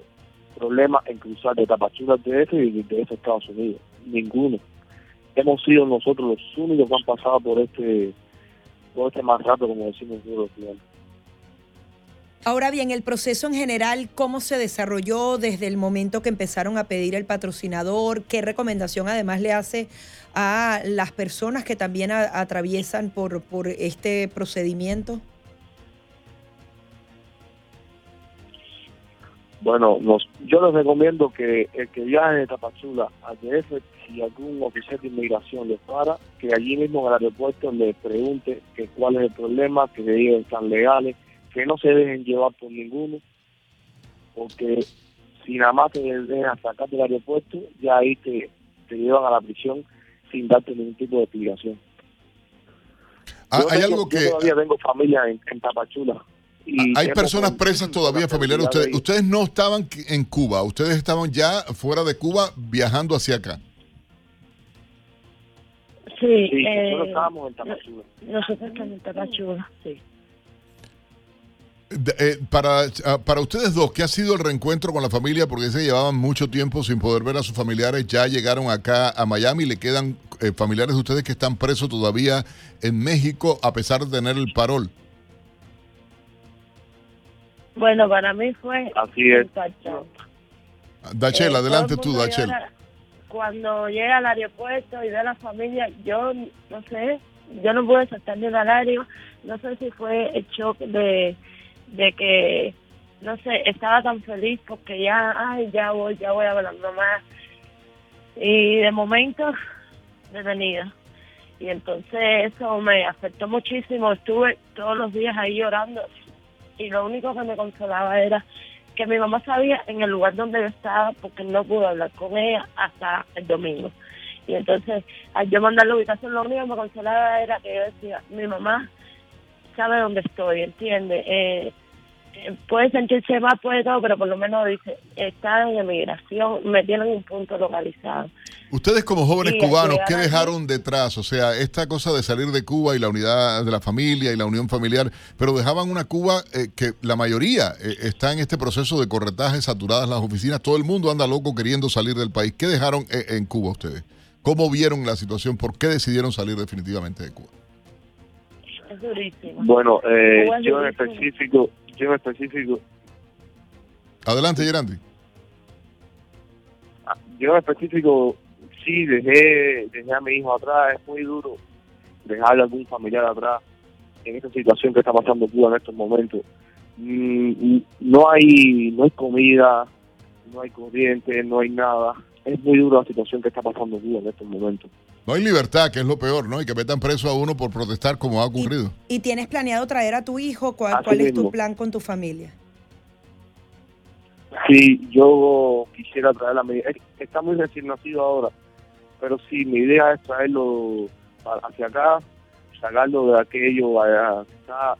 Q: problemas en cruzar de Tapachula al DF y de a Estados Unidos. Ninguno. Hemos sido nosotros los únicos que han pasado por este por este más rato, como decimos nosotros.
A: Ahora bien, el proceso en general, ¿cómo se desarrolló desde el momento que empezaron a pedir el patrocinador? ¿Qué recomendación además le hace a las personas que también atraviesan por, por este procedimiento?
Q: Bueno, nos, yo les recomiendo que el que viaje de Tapachula al DF, si algún oficial de inmigración les para, que allí mismo en el aeropuerto les pregunte que cuál es el problema, que ellos están legales, que no se dejen llevar por ninguno, porque si nada más te dejan sacar del aeropuerto, ya ahí te, te llevan a la prisión sin darte ningún tipo de explicación.
B: Ah,
Q: Yo
B: hay
Q: tengo-
B: algo
Q: yo
B: que-
Q: todavía tengo familia en, en Tapachula. Y
B: Hay personas presas todavía, familiares. Ustedes,
Q: de-
B: ustedes no estaban en Cuba, ustedes estaban ya fuera de Cuba viajando hacia acá.
P: Sí,
Q: Sí,
P: eh,
Q: nosotros estábamos en Tapachula.
P: Nosotros estamos en Tapachula, sí.
B: De- eh, para, ah, para ustedes dos, ¿qué ha sido el reencuentro con la familia? Porque se llevaban mucho tiempo sin poder ver a sus familiares. Ya llegaron acá a Miami. Le quedan eh, familiares de ustedes que están presos todavía en México a pesar de tener el parol.
P: Bueno, para mí fue
Q: Así es.
P: impactante.
B: Dachel,
P: Eh,
B: adelante tú,
P: mundo
B: Dachel.
P: llora. cuando llega al aeropuerto y ve a la familia, yo no sé, yo no pude saltar del horario, no sé si fue el shock de, de que, no sé, estaba tan feliz porque ya, ay, ya voy, ya voy a ver a mamá. Y de momento, detenida. Y entonces eso me afectó muchísimo, estuve todos los días ahí llorando y lo único que me consolaba era que mi mamá sabía en el lugar donde yo estaba porque no pude hablar con ella hasta el domingo. Y entonces, al yo mandar la ubicación, lo único que me consolaba era que yo decía, mi mamá sabe dónde estoy, ¿entiende? Eh, puede sentirse más, puede todo, pero por lo menos dice, está en emigración, me tienen un punto localizado.
B: Ustedes como jóvenes
P: Sí,
B: cubanos, ¿qué
P: aquí-
B: dejaron detrás? O sea, esta cosa de salir de Cuba y la unidad de la familia y la unión familiar, pero dejaban una Cuba eh, que la mayoría eh, está en este proceso de corretaje, saturadas las oficinas, todo el mundo anda loco queriendo salir del país. ¿Qué dejaron eh, en Cuba ustedes? ¿Cómo vieron la situación? ¿Por qué decidieron salir definitivamente de Cuba?
P: Es durísimo.
Q: Bueno, eh,
P: Cuba es
Q: yo en específico, yo en específico,
B: Adelante, Gerandi.
Q: yo en específico sí dejé, dejé a mi hijo atrás, es muy duro dejar a algún familiar atrás en esta situación que está pasando Cuba en estos momentos. Mm, no hay, no hay comida, no hay corriente, no hay nada. Es muy dura la situación que está pasando Cuba en estos momentos.
B: No hay libertad, que es lo peor, ¿no? Y que metan preso a uno por protestar como ha ocurrido.
A: ¿Y tienes planeado traer a tu hijo? ¿Cuál,
Q: Así
A: cuál es tu plan con tu familia?
Q: Sí, yo quisiera traer a mi... Está muy recién nacido ahora, pero sí, mi idea es traerlo hacia acá, sacarlo de aquello, vaya, está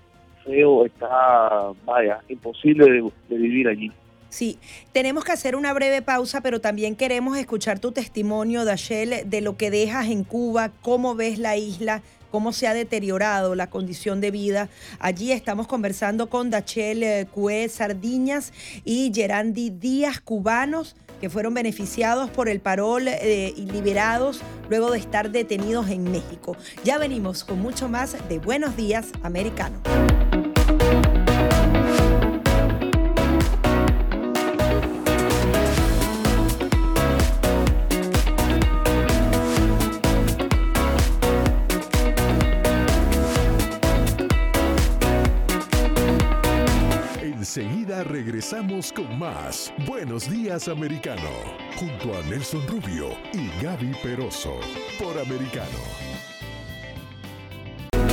Q: feo, está, vaya, imposible de, de vivir allí.
A: Sí, tenemos que hacer una breve pausa, pero también queremos escuchar tu testimonio, Dashel, de lo que dejas en Cuba, cómo ves la isla, cómo se ha deteriorado la condición de vida. Allí estamos conversando con Dachel eh, Cue Sardiñas y Gerandi Díaz, cubanos que fueron beneficiados por el parol eh, y liberados luego de estar detenidos en México. Ya venimos con mucho más de Buenos Días, Americano.
J: Regresamos con más Buenos Días Americano, junto a Nelson Rubio y Gaby Peroso, por Americano.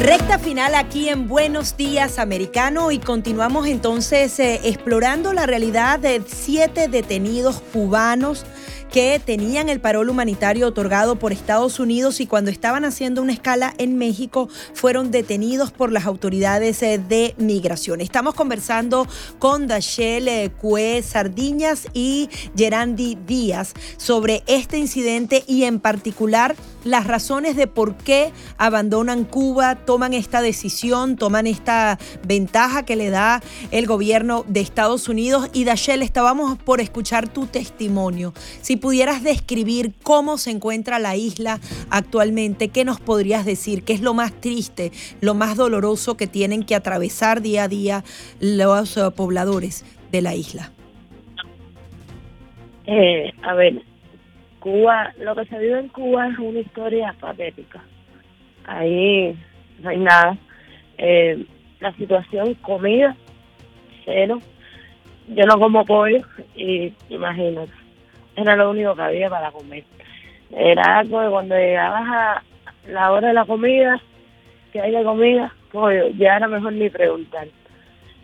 A: Recta final aquí en Buenos Días Americano y continuamos entonces eh, explorando la realidad de siete detenidos cubanos que tenían el parol humanitario otorgado por Estados Unidos y cuando estaban haciendo una escala en México fueron detenidos por las autoridades eh, de migración. Estamos conversando con Dachel eh, Cue Sardiñas y Gerandi Díaz sobre este incidente y en particular las razones de por qué abandonan Cuba, toman esta decisión, toman esta ventaja que le da el gobierno de Estados Unidos. Y Dachel, estábamos por escuchar tu testimonio. Si pudieras describir cómo se encuentra la isla actualmente, ¿qué nos podrías decir? ¿Qué es lo más triste, lo más doloroso que tienen que atravesar día a día los eh, pobladores de la isla?
P: Eh, a ver, Cuba, lo que se vive en Cuba es una historia patética. Ahí no hay nada. Eh, la situación, comida, cero. Yo no como pollo y imagínate, era lo único que había para comer. Era algo que cuando llegabas a la hora de la comida, que hay de comida, pollo, ya era mejor ni preguntar,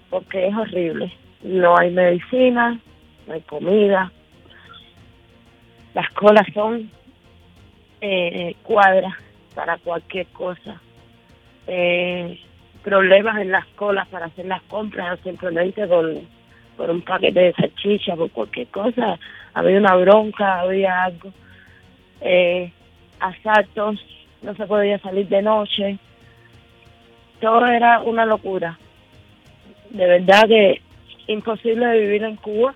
P: porque es horrible. No hay medicina, no hay comida, las colas son eh, cuadras para cualquier cosa. Eh, problemas en las colas para hacer las compras simplemente por, por un paquete de salchicha, por cualquier cosa. Había una bronca, había algo. Eh, asaltos, no se podía salir de noche. Todo era una locura. De verdad que imposible vivir en Cuba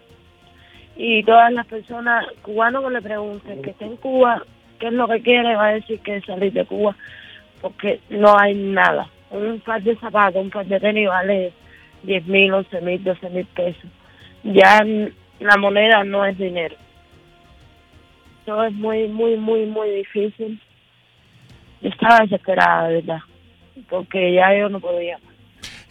P: y todas las personas cubanos que le pregunten que está en Cuba, qué es lo que quiere, va a decir que es salir de Cuba, porque no hay nada. Un par de zapatos, un par de tenis vale 10 mil, 11 mil, 12 mil pesos. Ya la moneda no es dinero. esto es muy, muy, muy, muy difícil. Yo estaba desesperada, de verdad, porque ya yo no podía.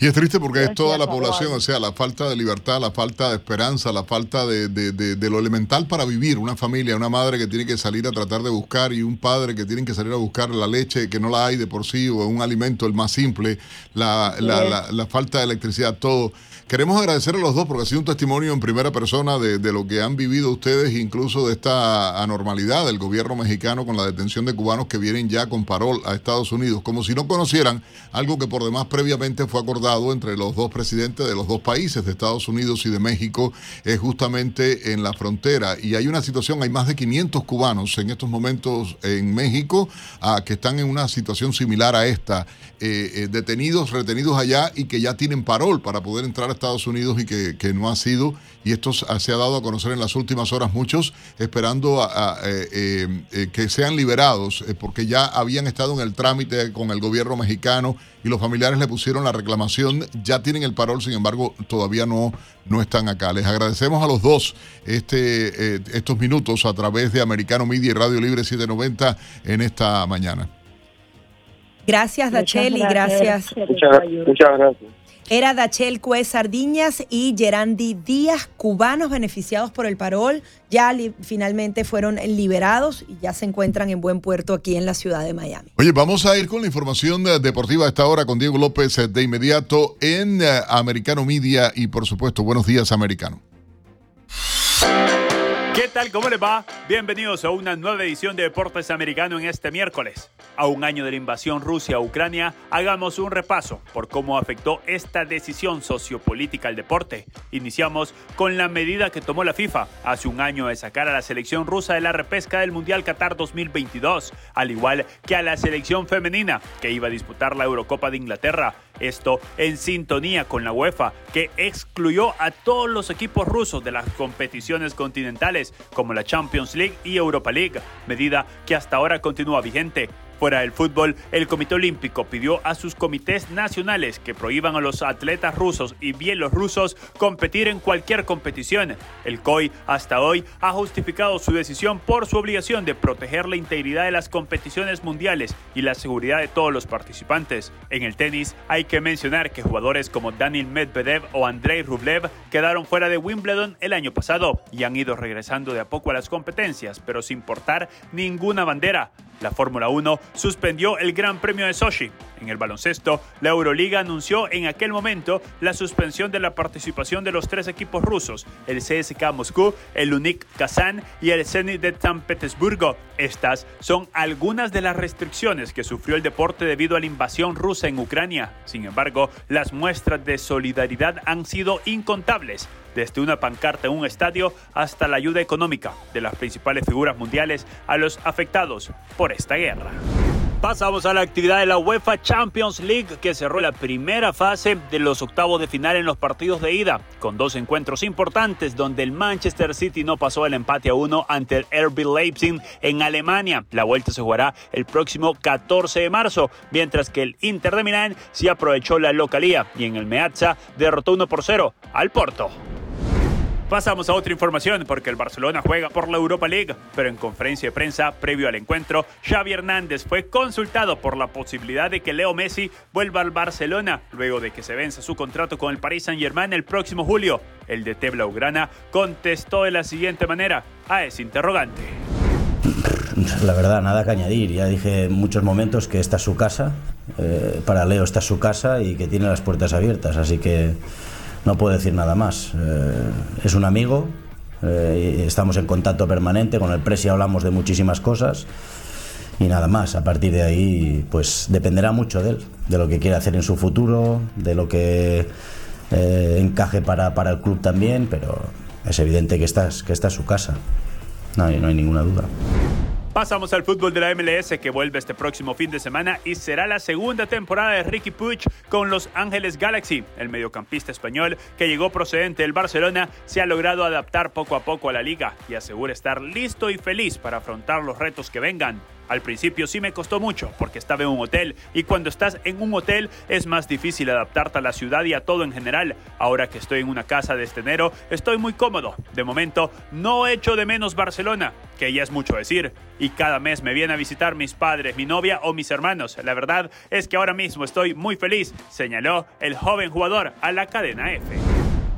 B: Y es triste porque es toda la población, o sea, la falta de libertad, la falta de esperanza, la falta de, de, de, lo elemental para vivir. Una familia, una madre que tiene que salir a tratar de buscar y un padre que tiene que salir a buscar la leche que no la hay de por sí o un alimento, el más simple, la, la, la, la falta de electricidad, todo. Queremos agradecer a los dos porque ha sido un testimonio en primera persona de, lo que han vivido ustedes, incluso de esta anormalidad del gobierno mexicano con la detención de cubanos que vienen ya con parol a Estados Unidos, como si no conocieran algo que por demás previamente fue acordado entre los dos presidentes de los dos países, de Estados Unidos y de México, es justamente en la frontera. Y hay una situación, hay más de 500 cubanos en estos momentos en México ah, que están en una situación similar a esta, eh, eh, detenidos, retenidos allá y que ya tienen parol para poder entrar a Estados Unidos y que, que, no ha sido, y esto se ha dado a conocer en las últimas horas muchos, esperando a, a eh, eh, que sean liberados, eh, porque ya habían estado en el trámite con el gobierno mexicano y los familiares le pusieron la reclamación, ya tienen el parol, sin embargo, todavía no, no están acá. Les agradecemos a los dos este, estos minutos a través de Americano Media y Radio Libre 790 en esta mañana.
A: Gracias, Dachel, y gracias.
Q: Muchas, muchas gracias.
A: Era Dachel Cuez Sardiñas y Gerandi Díaz, cubanos beneficiados por el parol, ya finalmente fueron liberados y ya se encuentran en buen puerto aquí en la ciudad de Miami.
B: Oye, vamos a ir con la información deportiva a esta hora con Diego López de inmediato en Americano Media y por supuesto, buenos días, Americano.
R: ¿Qué tal? ¿Cómo les va? Bienvenidos a una nueva edición de Deportes Americano en este miércoles. A un año de la invasión Rusia a Ucrania, hagamos un repaso por cómo afectó esta decisión sociopolítica al deporte. Iniciamos con la medida que tomó la FIFA hace un año de sacar a la selección rusa de la repesca del Mundial Qatar 2022, al igual que a la selección femenina que iba a disputar la Eurocopa de Inglaterra. Esto en sintonía con la UEFA, que excluyó a todos los equipos rusos de las competiciones continentales como la Champions League y Europa League, medida que hasta ahora continúa vigente. Fuera del fútbol, el Comité Olímpico pidió a sus comités nacionales que prohíban a los atletas rusos y bielorrusos competir en cualquier competición. El COI hasta hoy ha justificado su decisión por su obligación de proteger la integridad de las competiciones mundiales y la seguridad de todos los participantes. En el tenis hay que mencionar que jugadores como Daniel Medvedev o Andrei Rublev quedaron fuera de Wimbledon el año pasado y han ido regresando de a poco a las competencias, pero sin portar ninguna bandera. La Fórmula 1 suspendió el Gran Premio de Sochi. En el baloncesto, la Euroliga anunció en aquel momento la suspensión de la participación de los tres equipos rusos, el CSK Moscú, el Unik Kazán y el Zenit de San Petersburgo. Estas son algunas de las restricciones que sufrió el deporte debido a la invasión rusa en Ucrania. Sin embargo, las muestras de solidaridad han sido incontables desde una pancarta en un estadio hasta la ayuda económica de las principales figuras mundiales a los afectados por esta guerra. Pasamos a la actividad de la UEFA Champions League que cerró la primera fase de los octavos de final en los partidos de ida, con dos encuentros importantes donde el Manchester City no pasó el empate a uno ante el RB Leipzig en Alemania. La vuelta se jugará el próximo 14 de marzo, mientras que el Inter de Milán sí aprovechó la localía y en el Meazza derrotó 1 por 0 al Porto. Pasamos a otra información porque el Barcelona juega por la Europa League, pero en conferencia de prensa previo al encuentro, Xavi Hernández fue consultado por la posibilidad de que Leo Messi vuelva al Barcelona luego de que se venza su contrato con el Paris Saint-Germain el próximo julio. El de Blaugrana contestó de la siguiente manera a ese interrogante.
S: La verdad, nada que añadir. Ya dije en muchos momentos que esta es su casa, eh, para Leo esta es su casa y que tiene las puertas abiertas, así que no puedo decir nada más. Eh, es un amigo, eh, estamos en contacto permanente, con el Presi hablamos de muchísimas cosas y nada más. A partir de ahí, pues dependerá mucho de él, de lo que quiere hacer en su futuro, de lo que eh, encaje para, para, el club también, pero es evidente que esta, que es su casa, no no hay ninguna duda.
R: Pasamos al fútbol de la MLS que vuelve este próximo fin de semana y será la segunda temporada de Ricky Puig con Los Ángeles Galaxy. El mediocampista español que llegó procedente del Barcelona se ha logrado adaptar poco a poco a la liga y asegura estar listo y feliz para afrontar los retos que vengan. Al principio sí me costó mucho porque estaba en un hotel y cuando estás en un hotel es más difícil adaptarte a la ciudad y a todo en general. Ahora que estoy en una casa de este enero estoy muy cómodo. De momento no echo de menos Barcelona, que ya es mucho decir. Y cada mes me viene a visitar mis padres, mi novia o mis hermanos. La verdad es que ahora mismo estoy muy feliz, señaló el joven jugador a la cadena F.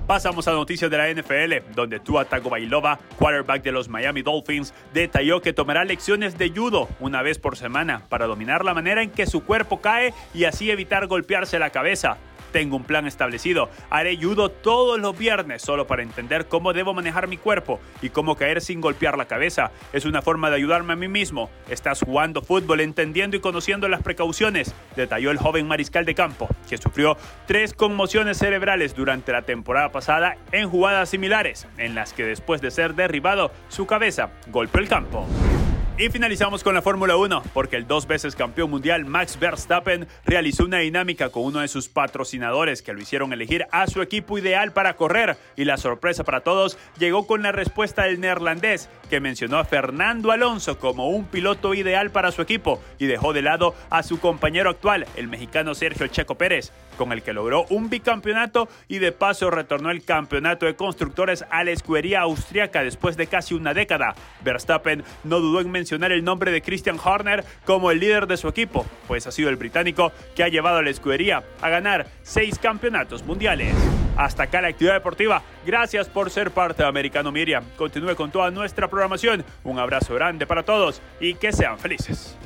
R: Pasamos a noticias de la NFL, donde Tua Tagovailoa, quarterback de los Miami Dolphins, detalló que tomará lecciones de judo una vez por semana para dominar la manera en que su cuerpo cae y así evitar golpearse la cabeza. Tengo un plan establecido. Haré judo todos los viernes solo para entender cómo debo manejar mi cuerpo y cómo caer sin golpear la cabeza. Es una forma de ayudarme a mí mismo. Estás jugando fútbol entendiendo y conociendo las precauciones, detalló el joven mariscal de campo, que sufrió tres conmociones cerebrales durante la temporada pasada en jugadas similares, en las que después de ser derribado, su cabeza golpeó el campo. Y finalizamos con la Fórmula 1, porque el dos veces campeón mundial Max Verstappen realizó una dinámica con uno de sus patrocinadores que lo hicieron elegir a su equipo ideal para correr. Y la sorpresa para todos llegó con la respuesta del neerlandés, que mencionó a Fernando Alonso como un piloto ideal para su equipo y dejó de lado a su compañero actual, el mexicano Sergio Checo Pérez, con el que logró un bicampeonato y de paso retornó el campeonato de constructores a la escudería austriaca después de casi una década. Verstappen no dudó en mencionar el nombre de Christian Horner como el líder de su equipo, pues ha sido el británico que ha llevado a la escudería a ganar seis campeonatos mundiales. Hasta acá la actividad deportiva. Gracias por ser parte de Americano Miriam. Continúe con toda nuestra programación. Un abrazo grande para todos y que sean felices.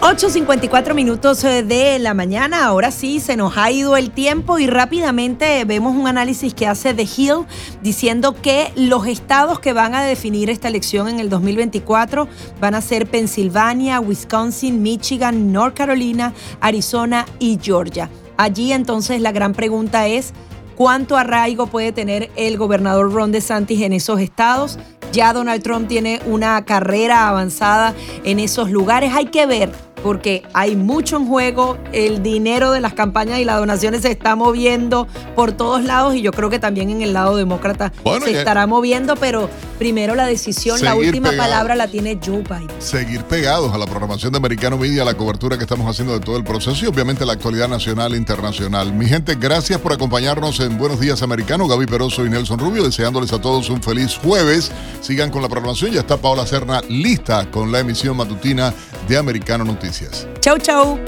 A: 8.54 minutos eh, de la mañana, ahora sí se nos ha ido el tiempo y rápidamente vemos un análisis que hace The Hill diciendo que los estados que van a definir esta elección en el 2024 van a ser Pensilvania, Wisconsin, Michigan, North Carolina, Arizona y Georgia. Allí entonces la gran pregunta es, ¿cuánto arraigo puede tener el gobernador Ron DeSantis en esos estados? Ya Donald Trump tiene una carrera avanzada en esos lugares. Hay que ver porque hay mucho en juego, el dinero de las campañas y las donaciones se está moviendo por todos lados y yo creo que también en el lado demócrata
B: Bueno,
A: se estará moviendo, pero primero la decisión, la última palabra la tiene Joe Biden.
B: seguir pegados a la programación de Americano Media, a la cobertura que estamos haciendo de todo el proceso y obviamente la actualidad nacional e internacional. Mi gente, gracias por acompañarnos en Buenos Días Americano. Gaby Peroso y Nelson Rubio, deseándoles a todos un feliz jueves. Sigan con la programación. Ya está Paola Serna lista con la emisión matutina de Americano Noticias.
A: Chau, chau.